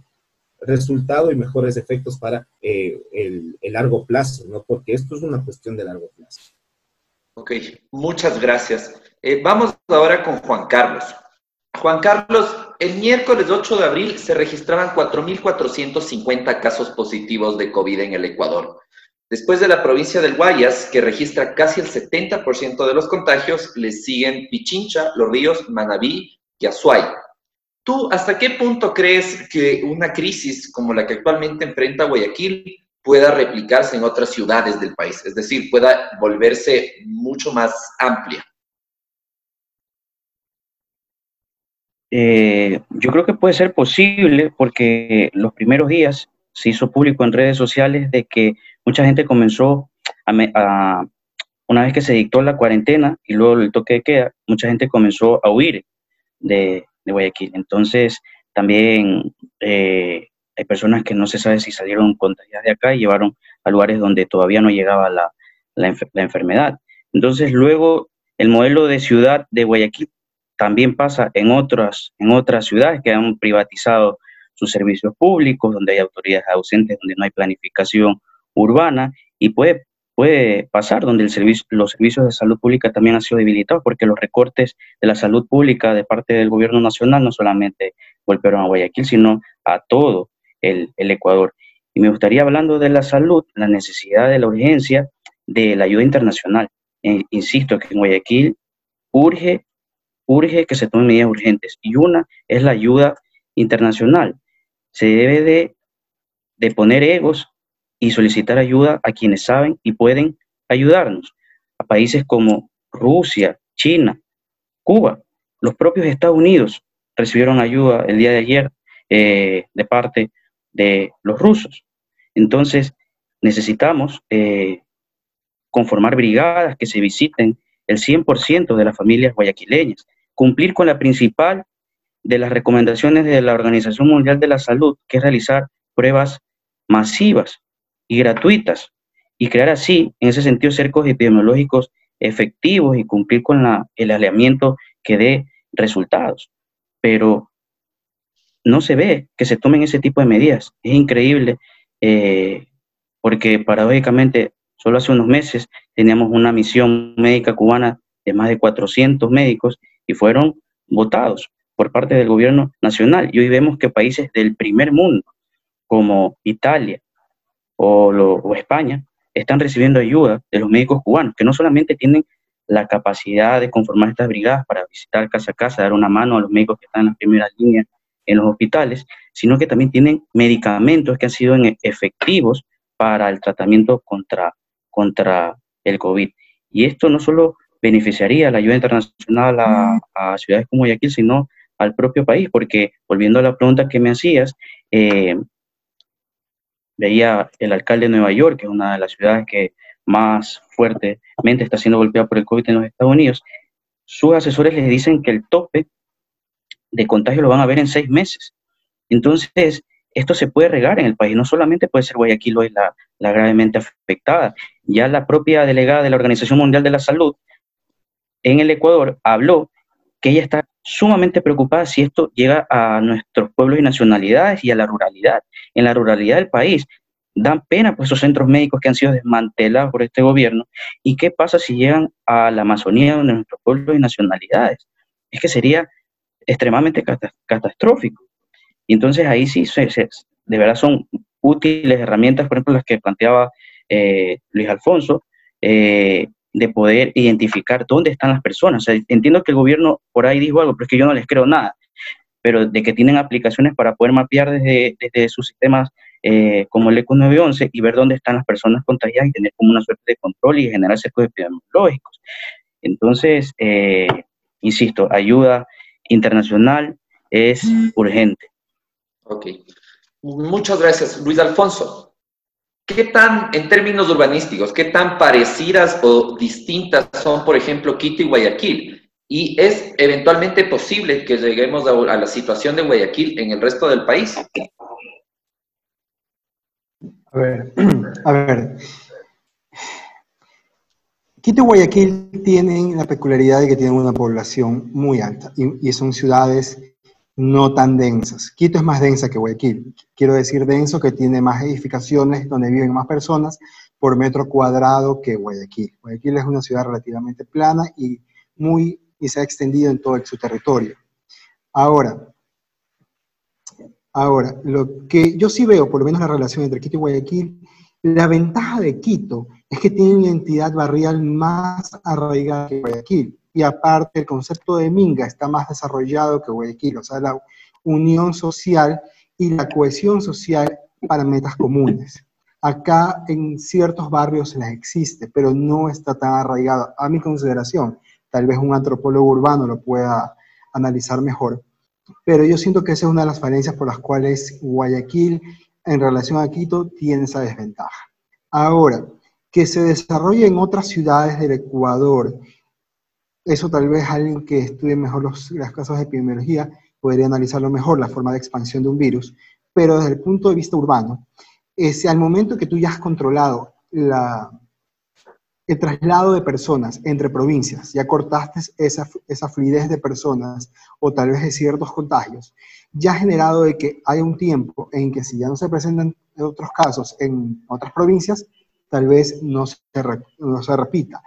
[SPEAKER 12] resultado y mejores efectos para eh, el, largo plazo, ¿no? Porque esto es una cuestión de largo plazo.
[SPEAKER 8] Ok, muchas gracias. Eh, vamos ahora con Juan Carlos. Juan Carlos, el miércoles 8 de abril se registraban 4.450 casos positivos de COVID en el Ecuador. Después de la provincia del Guayas, que registra casi el 70% de los contagios, le siguen Pichincha, Los Ríos, Manabí y Azuay. ¿Tú hasta qué punto crees que una crisis como la que actualmente enfrenta Guayaquil pueda replicarse en otras ciudades del país? Es decir, pueda volverse mucho más amplia.
[SPEAKER 9] Eh, yo creo que puede ser posible porque los primeros días se hizo público en redes sociales de que mucha gente comenzó a, una vez que se dictó la cuarentena y luego el toque de queda, mucha gente comenzó a huir de, de Guayaquil. Entonces, también eh, hay personas que no se sabe si salieron contagiadas de acá y llevaron a lugares donde todavía no llegaba la, la, enfermedad. Entonces, luego, el modelo de ciudad de Guayaquil también pasa en otras, en otras ciudades que han privatizado sus servicios públicos, donde hay autoridades ausentes, donde no hay planificación urbana y puede puede pasar, donde el servicio, los servicios de salud pública también han sido debilitados, porque los recortes de la salud pública de parte del gobierno nacional no solamente golpearon a Guayaquil, sino a todo el, Ecuador. Y me gustaría, hablando de la salud, la necesidad de la urgencia de la ayuda internacional. Eh, insisto que en Guayaquil urge, urge que se tomen medidas urgentes. Y una es la ayuda internacional. Se debe de, de poner egos y solicitar ayuda a quienes saben y pueden ayudarnos, a países como Rusia, China, Cuba, los propios Estados Unidos recibieron ayuda el día de ayer eh, de parte de los rusos. Entonces, necesitamos eh, conformar brigadas que se visiten el 100% de las familias guayaquileñas, cumplir con la principal de las recomendaciones de la Organización Mundial de la Salud, que es realizar pruebas masivas y gratuitas y crear así, en ese sentido, cercos epidemiológicos efectivos y cumplir con la, el aleamiento que dé resultados. Pero no se ve que se tomen ese tipo de medidas. Es increíble eh, porque paradójicamente solo hace unos meses teníamos una misión médica cubana de más de 400 médicos y fueron votados por parte del gobierno nacional. Y hoy vemos que países del primer mundo, como Italia, o, España están recibiendo ayuda de los médicos cubanos, que no solamente tienen la capacidad de conformar estas brigadas para visitar casa a casa, dar una mano a los médicos que están en las primeras líneas en los hospitales, sino que también tienen medicamentos que han sido efectivos para el tratamiento contra, contra el COVID. Y esto no solo beneficiaría la ayuda internacional a, ciudades como Guayaquil, sino al propio país, porque volviendo a la pregunta que me hacías, eh, veía el alcalde de Nueva York, que es una de las ciudades que más fuertemente está siendo golpeada por el COVID en los Estados Unidos, sus asesores les dicen que el tope de contagio lo van a ver en seis meses. Entonces, esto se puede regar en el país, no solamente puede ser Guayaquil hoy la, la gravemente afectada, ya la propia delegada de la Organización Mundial de la Salud en el Ecuador habló que ella está sumamente preocupada si esto llega a nuestros pueblos y nacionalidades y a la ruralidad. En la ruralidad del país dan pena pues esos centros médicos que han sido desmantelados por este gobierno. ¿Y qué pasa si llegan a la Amazonía de nuestros pueblos y nacionalidades? Es que sería extremadamente catastrófico. Y entonces ahí sí, de verdad son útiles herramientas, por ejemplo, las que planteaba eh, Luis Alfonso, eh, de poder identificar dónde están las personas. entiendo que el gobierno por ahí dijo algo, pero es que yo no les creo nada, pero de que tienen aplicaciones para poder mapear desde, desde sus sistemas eh, como el ECO 911 y ver dónde están las personas contagiadas y tener como una suerte de control y generar cercos epidemiológicos. Entonces, insisto, ayuda internacional es urgente.
[SPEAKER 8] Ok. Muchas gracias, Luis Alfonso. ¿Qué tan, en términos urbanísticos, qué tan parecidas o distintas son, por ejemplo, Quito y Guayaquil? ¿Y es eventualmente posible que lleguemos a, la situación de Guayaquil en el resto del país?
[SPEAKER 10] A ver, a ver. Quito y Guayaquil tienen la peculiaridad de que tienen una población muy alta y, son ciudades no tan densas. Quito es más densa que Guayaquil. Quiero decir denso que tiene más edificaciones donde viven más personas por metro cuadrado que Guayaquil. Guayaquil es una ciudad relativamente plana y muy y se ha extendido en todo su territorio. Ahora, ahora, lo que yo sí veo, por lo menos la relación entre Quito y Guayaquil, la ventaja de Quito es que tiene una entidad barrial más arraigada que Guayaquil y aparte el concepto de Minga está más desarrollado que Guayaquil, o sea, la unión social y la cohesión social para metas comunes. Acá en ciertos barrios las existe, pero no está tan arraigado, a mi consideración. Tal vez un antropólogo urbano lo pueda analizar mejor. Pero yo siento que esa es una de las falencias por las cuales Guayaquil en relación a Quito tiene esa desventaja. Ahora, que se desarrolle en otras ciudades del Ecuador eso tal vez alguien que estudie mejor los, casos de epidemiología podría analizarlo mejor, la forma de expansión de un virus, pero desde el punto de vista urbano, ese, al momento que tú ya has controlado la, el traslado de personas entre provincias, ya cortaste esa, esa fluidez de personas o tal vez de ciertos contagios, ya ha generado de que haya un tiempo en que si ya no se presentan otros casos en otras provincias, tal vez no se repita.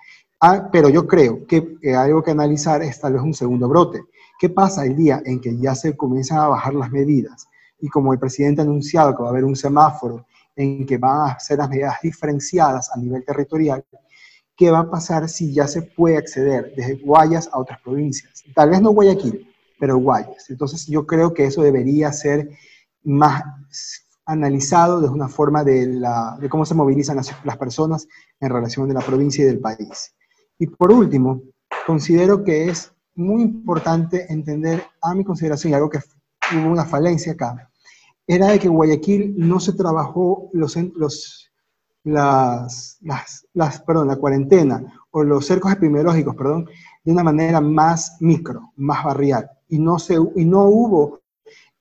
[SPEAKER 10] Ah, pero yo creo que eh, algo que analizar es tal vez un segundo brote. ¿Qué pasa el día en que ya se comienzan a bajar las medidas? Y como el presidente ha anunciado que va a haber un semáforo en que van a ser las medidas diferenciadas a nivel territorial, ¿qué va a pasar si ya se puede acceder desde Guayas a otras provincias? Tal vez no Guayaquil, pero Guayas. Entonces yo creo que eso debería ser más analizado de una forma de, la, cómo se movilizan las, las personas en relación de la provincia y del país. Y por último, considero que es muy importante entender, a mi consideración, y algo que hubo una falencia acá, era de que Guayaquil no se trabajó los, los, las, las, perdón, la cuarentena o los cercos epidemiológicos, perdón, de una manera más micro, más barrial, y no, se, y no hubo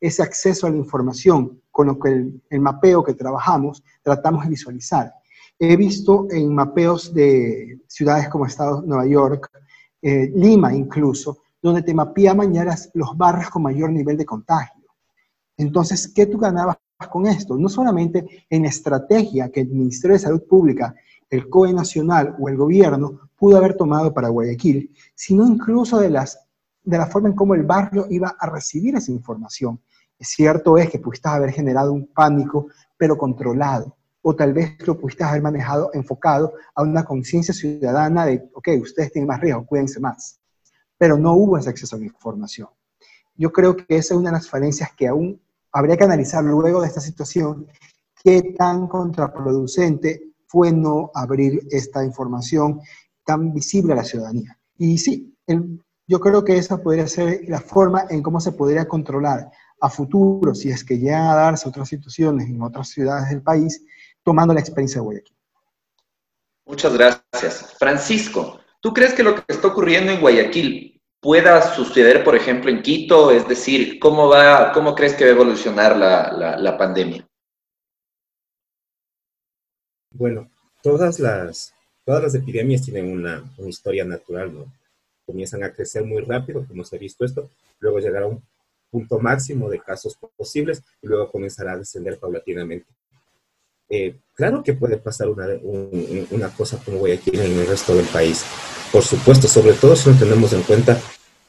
[SPEAKER 10] ese acceso a la información con lo que el mapeo que trabajamos tratamos de visualizar. He visto en mapeos de ciudades como Estados Nueva York, eh, Lima incluso, donde te mapeaban ya los barrios con mayor nivel de contagio. Entonces, ¿qué tú ganabas con esto? No solamente en estrategia que el Ministerio de Salud Pública, el COE Nacional o el gobierno pudo haber tomado para Guayaquil, sino incluso de, las, de la forma en cómo el barrio iba a recibir esa información. Cierto es que pudiste haber generado un pánico, pero controlado o tal vez lo pudiste haber manejado enfocado a una conciencia ciudadana de, ok, ustedes tienen más riesgo, cuídense más. Pero no hubo ese acceso a la información. Yo creo que esa es una de las falencias que aún habría que analizar luego de esta situación, qué tan contraproducente fue no abrir esta información tan visible a la ciudadanía. Y sí, yo creo que esa podría ser la forma en cómo se podría controlar a futuro, si es que llegan a darse otras situaciones en otras ciudades del país, tomando la experiencia de Guayaquil.
[SPEAKER 8] Muchas gracias. Francisco, ¿tú crees que lo que está ocurriendo en Guayaquil pueda suceder, por ejemplo, en Quito? Es decir, ¿cómo, va, cómo crees que va a evolucionar la, la pandemia?
[SPEAKER 12] Bueno, todas las, todas las epidemias tienen una, una, historia natural, ¿no? Comienzan a crecer muy rápido, como se ha visto esto, luego llegará a un punto máximo de casos posibles y luego comenzará a descender paulatinamente. Eh, claro que puede pasar una, una cosa como Guayaquil en el resto del país. Por supuesto, sobre todo si no tenemos en cuenta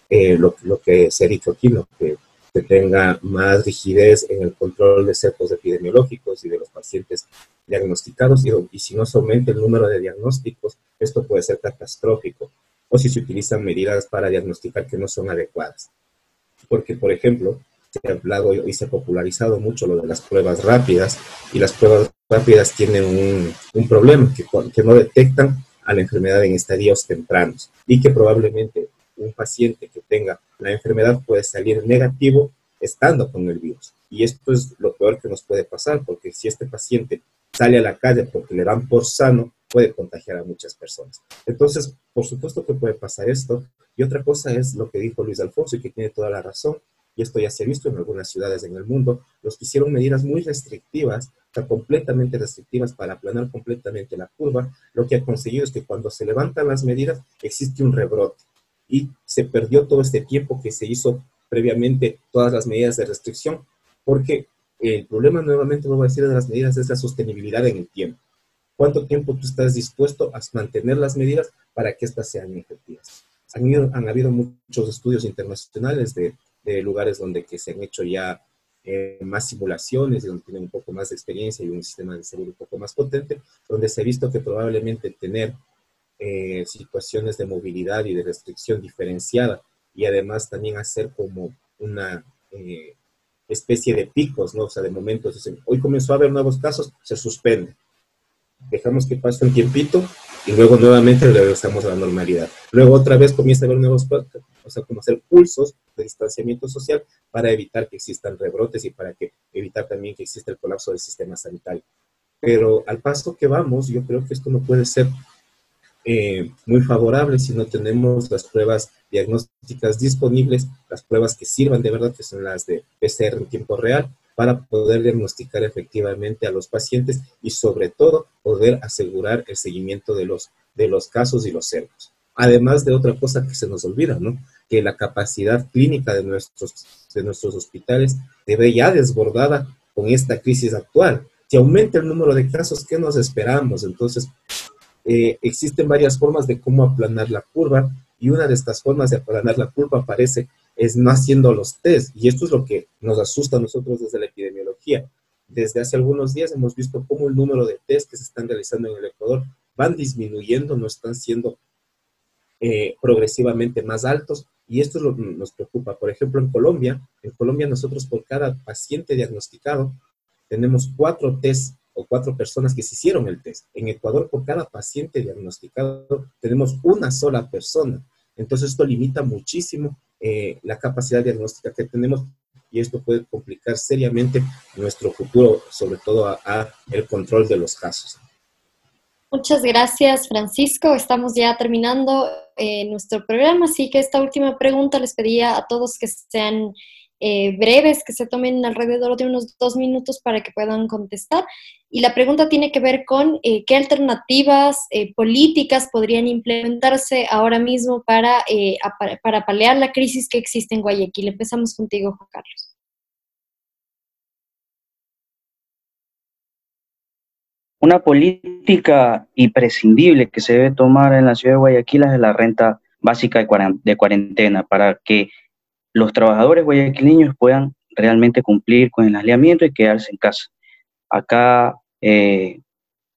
[SPEAKER 12] eh, lo, lo, que se ha dicho aquí, ¿no? que, que tenga más rigidez en el control de cercos epidemiológicos y de los pacientes diagnosticados y, y, si no se aumenta el número de diagnósticos, esto puede ser catastrófico o si se utilizan medidas para diagnosticar que no son adecuadas porque, por ejemplo, se ha hablado y se ha popularizado mucho lo de las pruebas rápidas y las pruebas rápidas tienen un, un problema, que, que no detectan a la enfermedad en estadios tempranos y que probablemente un paciente que tenga la enfermedad puede salir negativo estando con el virus. Y esto es lo peor que nos puede pasar, porque si este paciente sale a la calle porque le dan por sano, puede contagiar a muchas personas. Entonces, por supuesto que puede pasar esto. Y otra cosa es lo que dijo Luis Alfonso y que tiene toda la razón, y esto ya se ha visto en algunas ciudades en el mundo, los que hicieron medidas muy restrictivas, o completamente restrictivas para aplanar completamente la curva, lo que ha conseguido es que cuando se levantan las medidas existe un rebrote y se perdió todo este tiempo que se hizo previamente todas las medidas de restricción, porque el problema nuevamente, voy a decir, de las medidas es la sostenibilidad en el tiempo. ¿Cuánto tiempo tú estás dispuesto a mantener las medidas para que éstas sean efectivas? Han, han habido muchos estudios internacionales de, de, lugares donde que se han hecho ya eh, más simulaciones donde tienen un poco más de experiencia y un sistema de seguro un poco más potente, donde se ha visto que probablemente tener eh, situaciones de movilidad y de restricción diferenciada y además también hacer como una eh, especie de picos, ¿no? O sea, de momentos, hoy comenzó a haber nuevos casos, se suspende dejamos que pase un tiempito y luego nuevamente regresamos a la normalidad. Luego otra vez comienza a haber nuevos, o sea, como hacer pulsos de distanciamiento social para evitar que existan rebrotes y para que evitar también que exista el colapso del sistema sanitario. Pero al paso que vamos, yo creo que esto no puede ser eh, muy favorable si no tenemos las pruebas diagnósticas disponibles, las pruebas que sirvan de verdad, que son las de PCR en tiempo real, para poder diagnosticar efectivamente a los pacientes y sobre todo poder asegurar el seguimiento de los, de los casos y los cercos. Además de otra cosa que se nos olvida, ¿no? Que la capacidad clínica de nuestros, de nuestros hospitales debe ya desbordada con esta crisis actual. Si aumenta el número de casos, ¿qué nos esperamos? Entonces, eh, existen varias formas de cómo aplanar la curva y una de estas formas de aplanar la curva parece es no haciendo los test. Y esto es lo que nos asusta a nosotros desde la epidemiología. Desde hace algunos días hemos visto cómo el número de test que se están realizando en el Ecuador van disminuyendo, no están siendo eh, progresivamente más altos. Y esto es lo nos preocupa. Por ejemplo, en Colombia, en Colombia nosotros por cada paciente diagnosticado tenemos cuatro test o cuatro personas que se hicieron el test. En Ecuador, por cada paciente diagnosticado, tenemos una sola persona. Entonces, esto limita muchísimo eh, la capacidad diagnóstica que tenemos y esto puede complicar seriamente nuestro futuro, sobre todo a, el control de los casos.
[SPEAKER 7] Muchas gracias, Francisco. Estamos ya terminando eh, nuestro programa, así que esta última pregunta les pedía a todos que sean eh, breves, que se tomen alrededor de unos dos minutos para que puedan contestar. Y la pregunta tiene que ver con eh, qué alternativas eh, políticas podrían implementarse ahora mismo para, para paliar la crisis que existe en Guayaquil. Empezamos contigo, Juan Carlos.
[SPEAKER 9] Una política imprescindible que se debe tomar en la ciudad de Guayaquil es la renta básica de cuarentena para que los trabajadores guayaquileños puedan realmente cumplir con el aislamiento y quedarse en casa. Acá eh,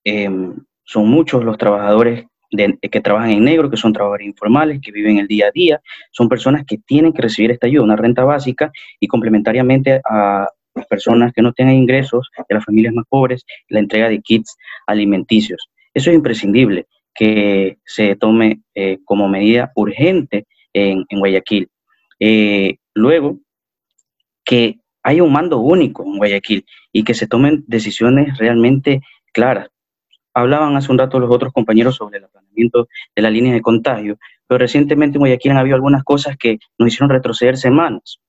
[SPEAKER 9] em, son muchos los trabajadores que trabajan en negro, que son trabajadores informales, que viven el día a día, son personas que tienen que recibir esta ayuda, una renta básica, y complementariamente a las personas que no tengan ingresos, de las familias más pobres, la entrega de kits alimenticios. Eso es imprescindible que se tome eh, como medida urgente en, Guayaquil. Eh, luego, que haya un mando único en Guayaquil y que se tomen decisiones realmente claras. Hablaban hace un rato los otros compañeros sobre el aplanamiento de la línea de contagio, pero recientemente en Guayaquil han habido algunas cosas que nos hicieron retroceder semanas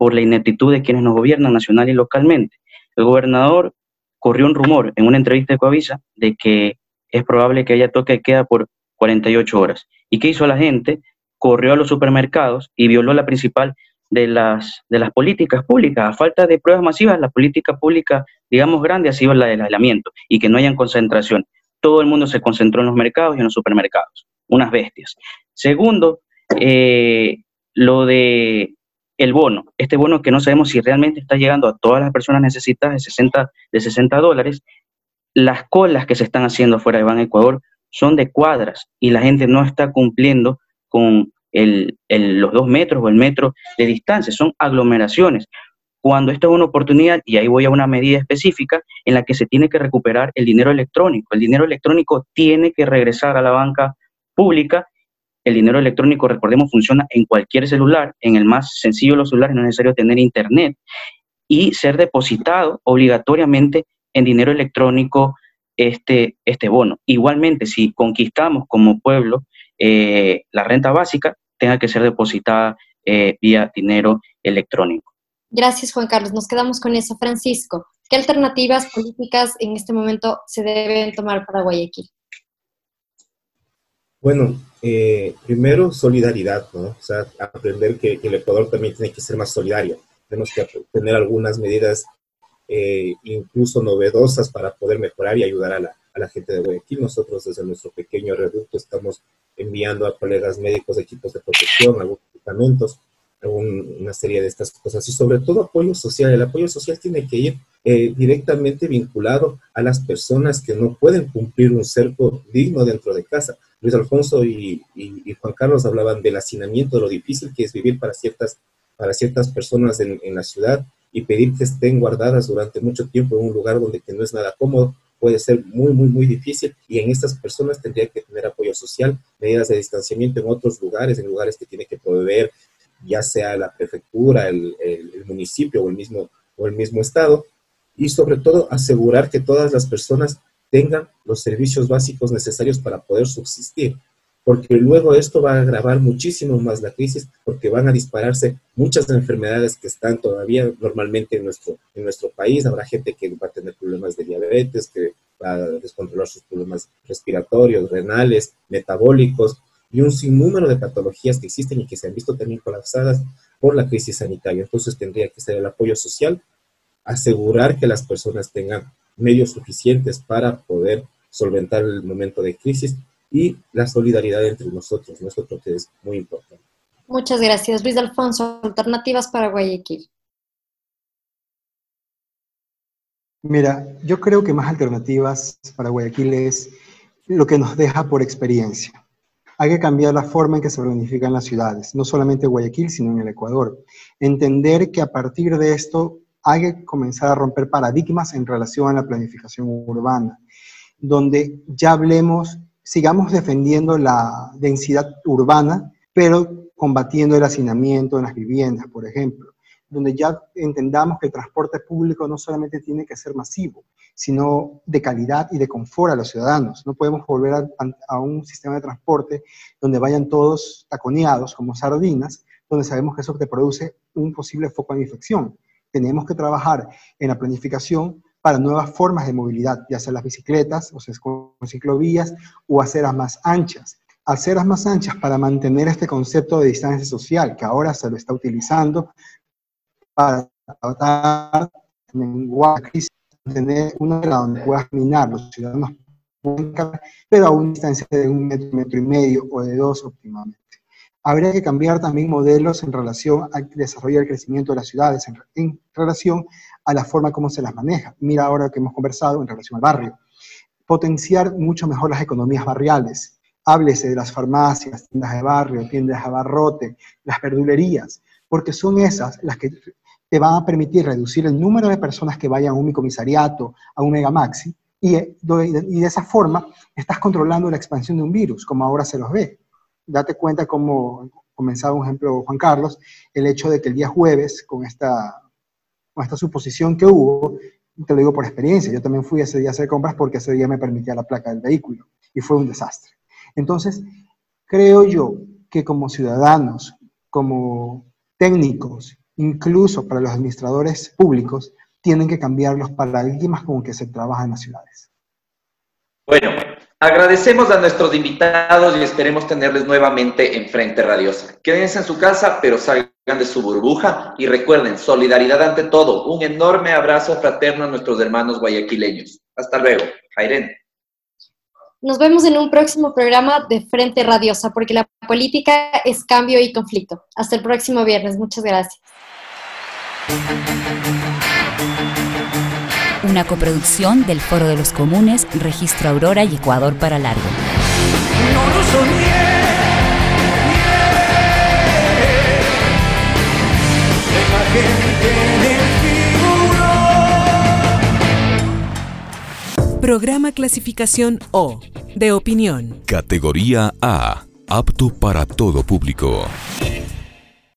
[SPEAKER 9] por la ineptitud de quienes nos gobiernan nacional y localmente. El gobernador corrió un rumor en una entrevista de Coavisa de que es probable que haya toque de queda por 48 horas. ¿Y qué hizo la gente? Corrió a los supermercados y violó la principal de las, de las políticas públicas. A falta de pruebas masivas, la política pública, digamos, grande ha sido la del aislamiento y que no hayan concentración. Todo el mundo se concentró en los mercados y en los supermercados. Unas bestias. Segundo, eh, lo de el bono, este bono que no sabemos si realmente está llegando a todas las personas necesitadas de 60, de 60 dólares, las colas que se están haciendo fuera de Ban Ecuador son de cuadras y la gente no está cumpliendo con los dos metros o el metro de distancia, son aglomeraciones. Cuando esto es una oportunidad, y ahí voy a una medida específica, en la que se tiene que recuperar el dinero electrónico. El dinero electrónico tiene que regresar a la banca pública. El dinero electrónico, recordemos, funciona en cualquier celular. En el más sencillo de los celulares no es necesario tener internet y ser depositado obligatoriamente en dinero electrónico este, este bono. Igualmente, si conquistamos como pueblo eh, la renta básica, tenga que ser depositada eh, vía dinero electrónico.
[SPEAKER 7] Gracias, Juan Carlos. Nos quedamos con eso. Francisco, ¿qué alternativas políticas en este momento se deben tomar para Guayaquil?
[SPEAKER 12] Bueno, eh, primero solidaridad, ¿no? O sea, aprender que, el Ecuador también tiene que ser más solidario. Tenemos que tener algunas medidas eh, incluso novedosas para poder mejorar y ayudar a la, gente de Guayaquil. Nosotros desde nuestro pequeño reducto estamos enviando a colegas médicos equipos de protección, algunos medicamentos, una serie de estas cosas y sobre todo apoyo social. El apoyo social tiene que ir eh, directamente vinculado a las personas que no pueden cumplir un cerco digno dentro de casa. Luis Alfonso y, Juan Carlos hablaban del hacinamiento, de lo difícil que es vivir para ciertas, para ciertas personas en, en la ciudad y pedir que estén guardadas durante mucho tiempo en un lugar donde que no es nada cómodo puede ser muy, muy, muy difícil y en estas personas tendría que tener apoyo social, medidas de distanciamiento en otros lugares, en lugares que tiene que proveer ya sea la prefectura, el, el, municipio o el, mismo, o el mismo estado, y sobre todo asegurar que todas las personas tengan los servicios básicos necesarios para poder subsistir porque luego esto va a agravar muchísimo más la crisis, porque van a dispararse muchas enfermedades que están todavía normalmente en nuestro, en nuestro país. Habrá gente que va a tener problemas de diabetes, que va a descontrolar sus problemas respiratorios, renales, metabólicos y un sinnúmero de patologías que existen y que se han visto también colapsadas por la crisis sanitaria. Entonces tendría que ser el apoyo social, asegurar que las personas tengan medios suficientes para poder solventar el momento de crisis y la solidaridad entre nosotros, nosotros que es muy importante.
[SPEAKER 7] Muchas gracias, Luis Alfonso. Alternativas para Guayaquil.
[SPEAKER 10] Mira, yo creo que más alternativas para Guayaquil es lo que nos deja por experiencia. Hay que cambiar la forma en que se planifican las ciudades, no solamente Guayaquil, sino en el Ecuador. Entender que a partir de esto hay que comenzar a romper paradigmas en relación a la planificación urbana, donde ya hablemos sigamos defendiendo la densidad urbana, pero combatiendo el hacinamiento en las viviendas, por ejemplo, donde ya entendamos que el transporte público no solamente tiene que ser masivo, sino de calidad y de confort a los ciudadanos. No podemos volver a, un sistema de transporte donde vayan todos taconeados como sardinas, donde sabemos que eso te produce un posible foco de infección. Tenemos que trabajar en la planificación para nuevas formas de movilidad, ya sea las bicicletas, o sea, con ciclovías, o aceras más anchas. Aceras más anchas para mantener este concepto de distancia social, que ahora se lo está utilizando para tratar en crisis, tener una donde puedas caminar los ciudadanos, pero a una distancia de un metro, metro y medio o de dos óptimamente. Habría que cambiar también modelos en relación al desarrollo y al crecimiento de las ciudades, en, relación a la forma como se las maneja. Mira ahora que hemos conversado en relación al barrio. Potenciar mucho mejor las economías barriales. Háblese de las farmacias, tiendas de barrio, tiendas de abarrote, las verdulerías, porque son esas las que te van a permitir reducir el número de personas que vayan a un comisariato, a un megamaxi, Y, y de esa forma estás controlando la expansión de un virus, como ahora se los ve. Date cuenta como comenzaba un ejemplo Juan Carlos, el hecho de que el día jueves, con esta, con esta suposición que hubo, te lo digo por experiencia, yo también fui ese día a hacer compras porque ese día me permitía la placa del vehículo y fue un desastre. Entonces, creo yo que como ciudadanos, como técnicos, incluso para los administradores públicos, tienen que cambiar los paradigmas con que se trabaja en las ciudades.
[SPEAKER 8] Bueno, agradecemos a nuestros invitados y esperemos tenerles nuevamente en Frente Radiosa. Quédense en su casa, pero salgan de su burbuja y recuerden, solidaridad ante todo. Un enorme abrazo fraterno a nuestros hermanos guayaquileños. Hasta luego. Jairén.
[SPEAKER 7] Nos vemos en un próximo programa de Frente Radiosa, porque la política es cambio y conflicto. Hasta el próximo viernes. Muchas gracias.
[SPEAKER 4] Una coproducción del Foro de los Comunes, Registro Aurora y Ecuador para Largo.
[SPEAKER 6] No lo soñé. La imagen
[SPEAKER 2] Programa clasificación O, de opinión.
[SPEAKER 3] Categoría A, apto para todo público.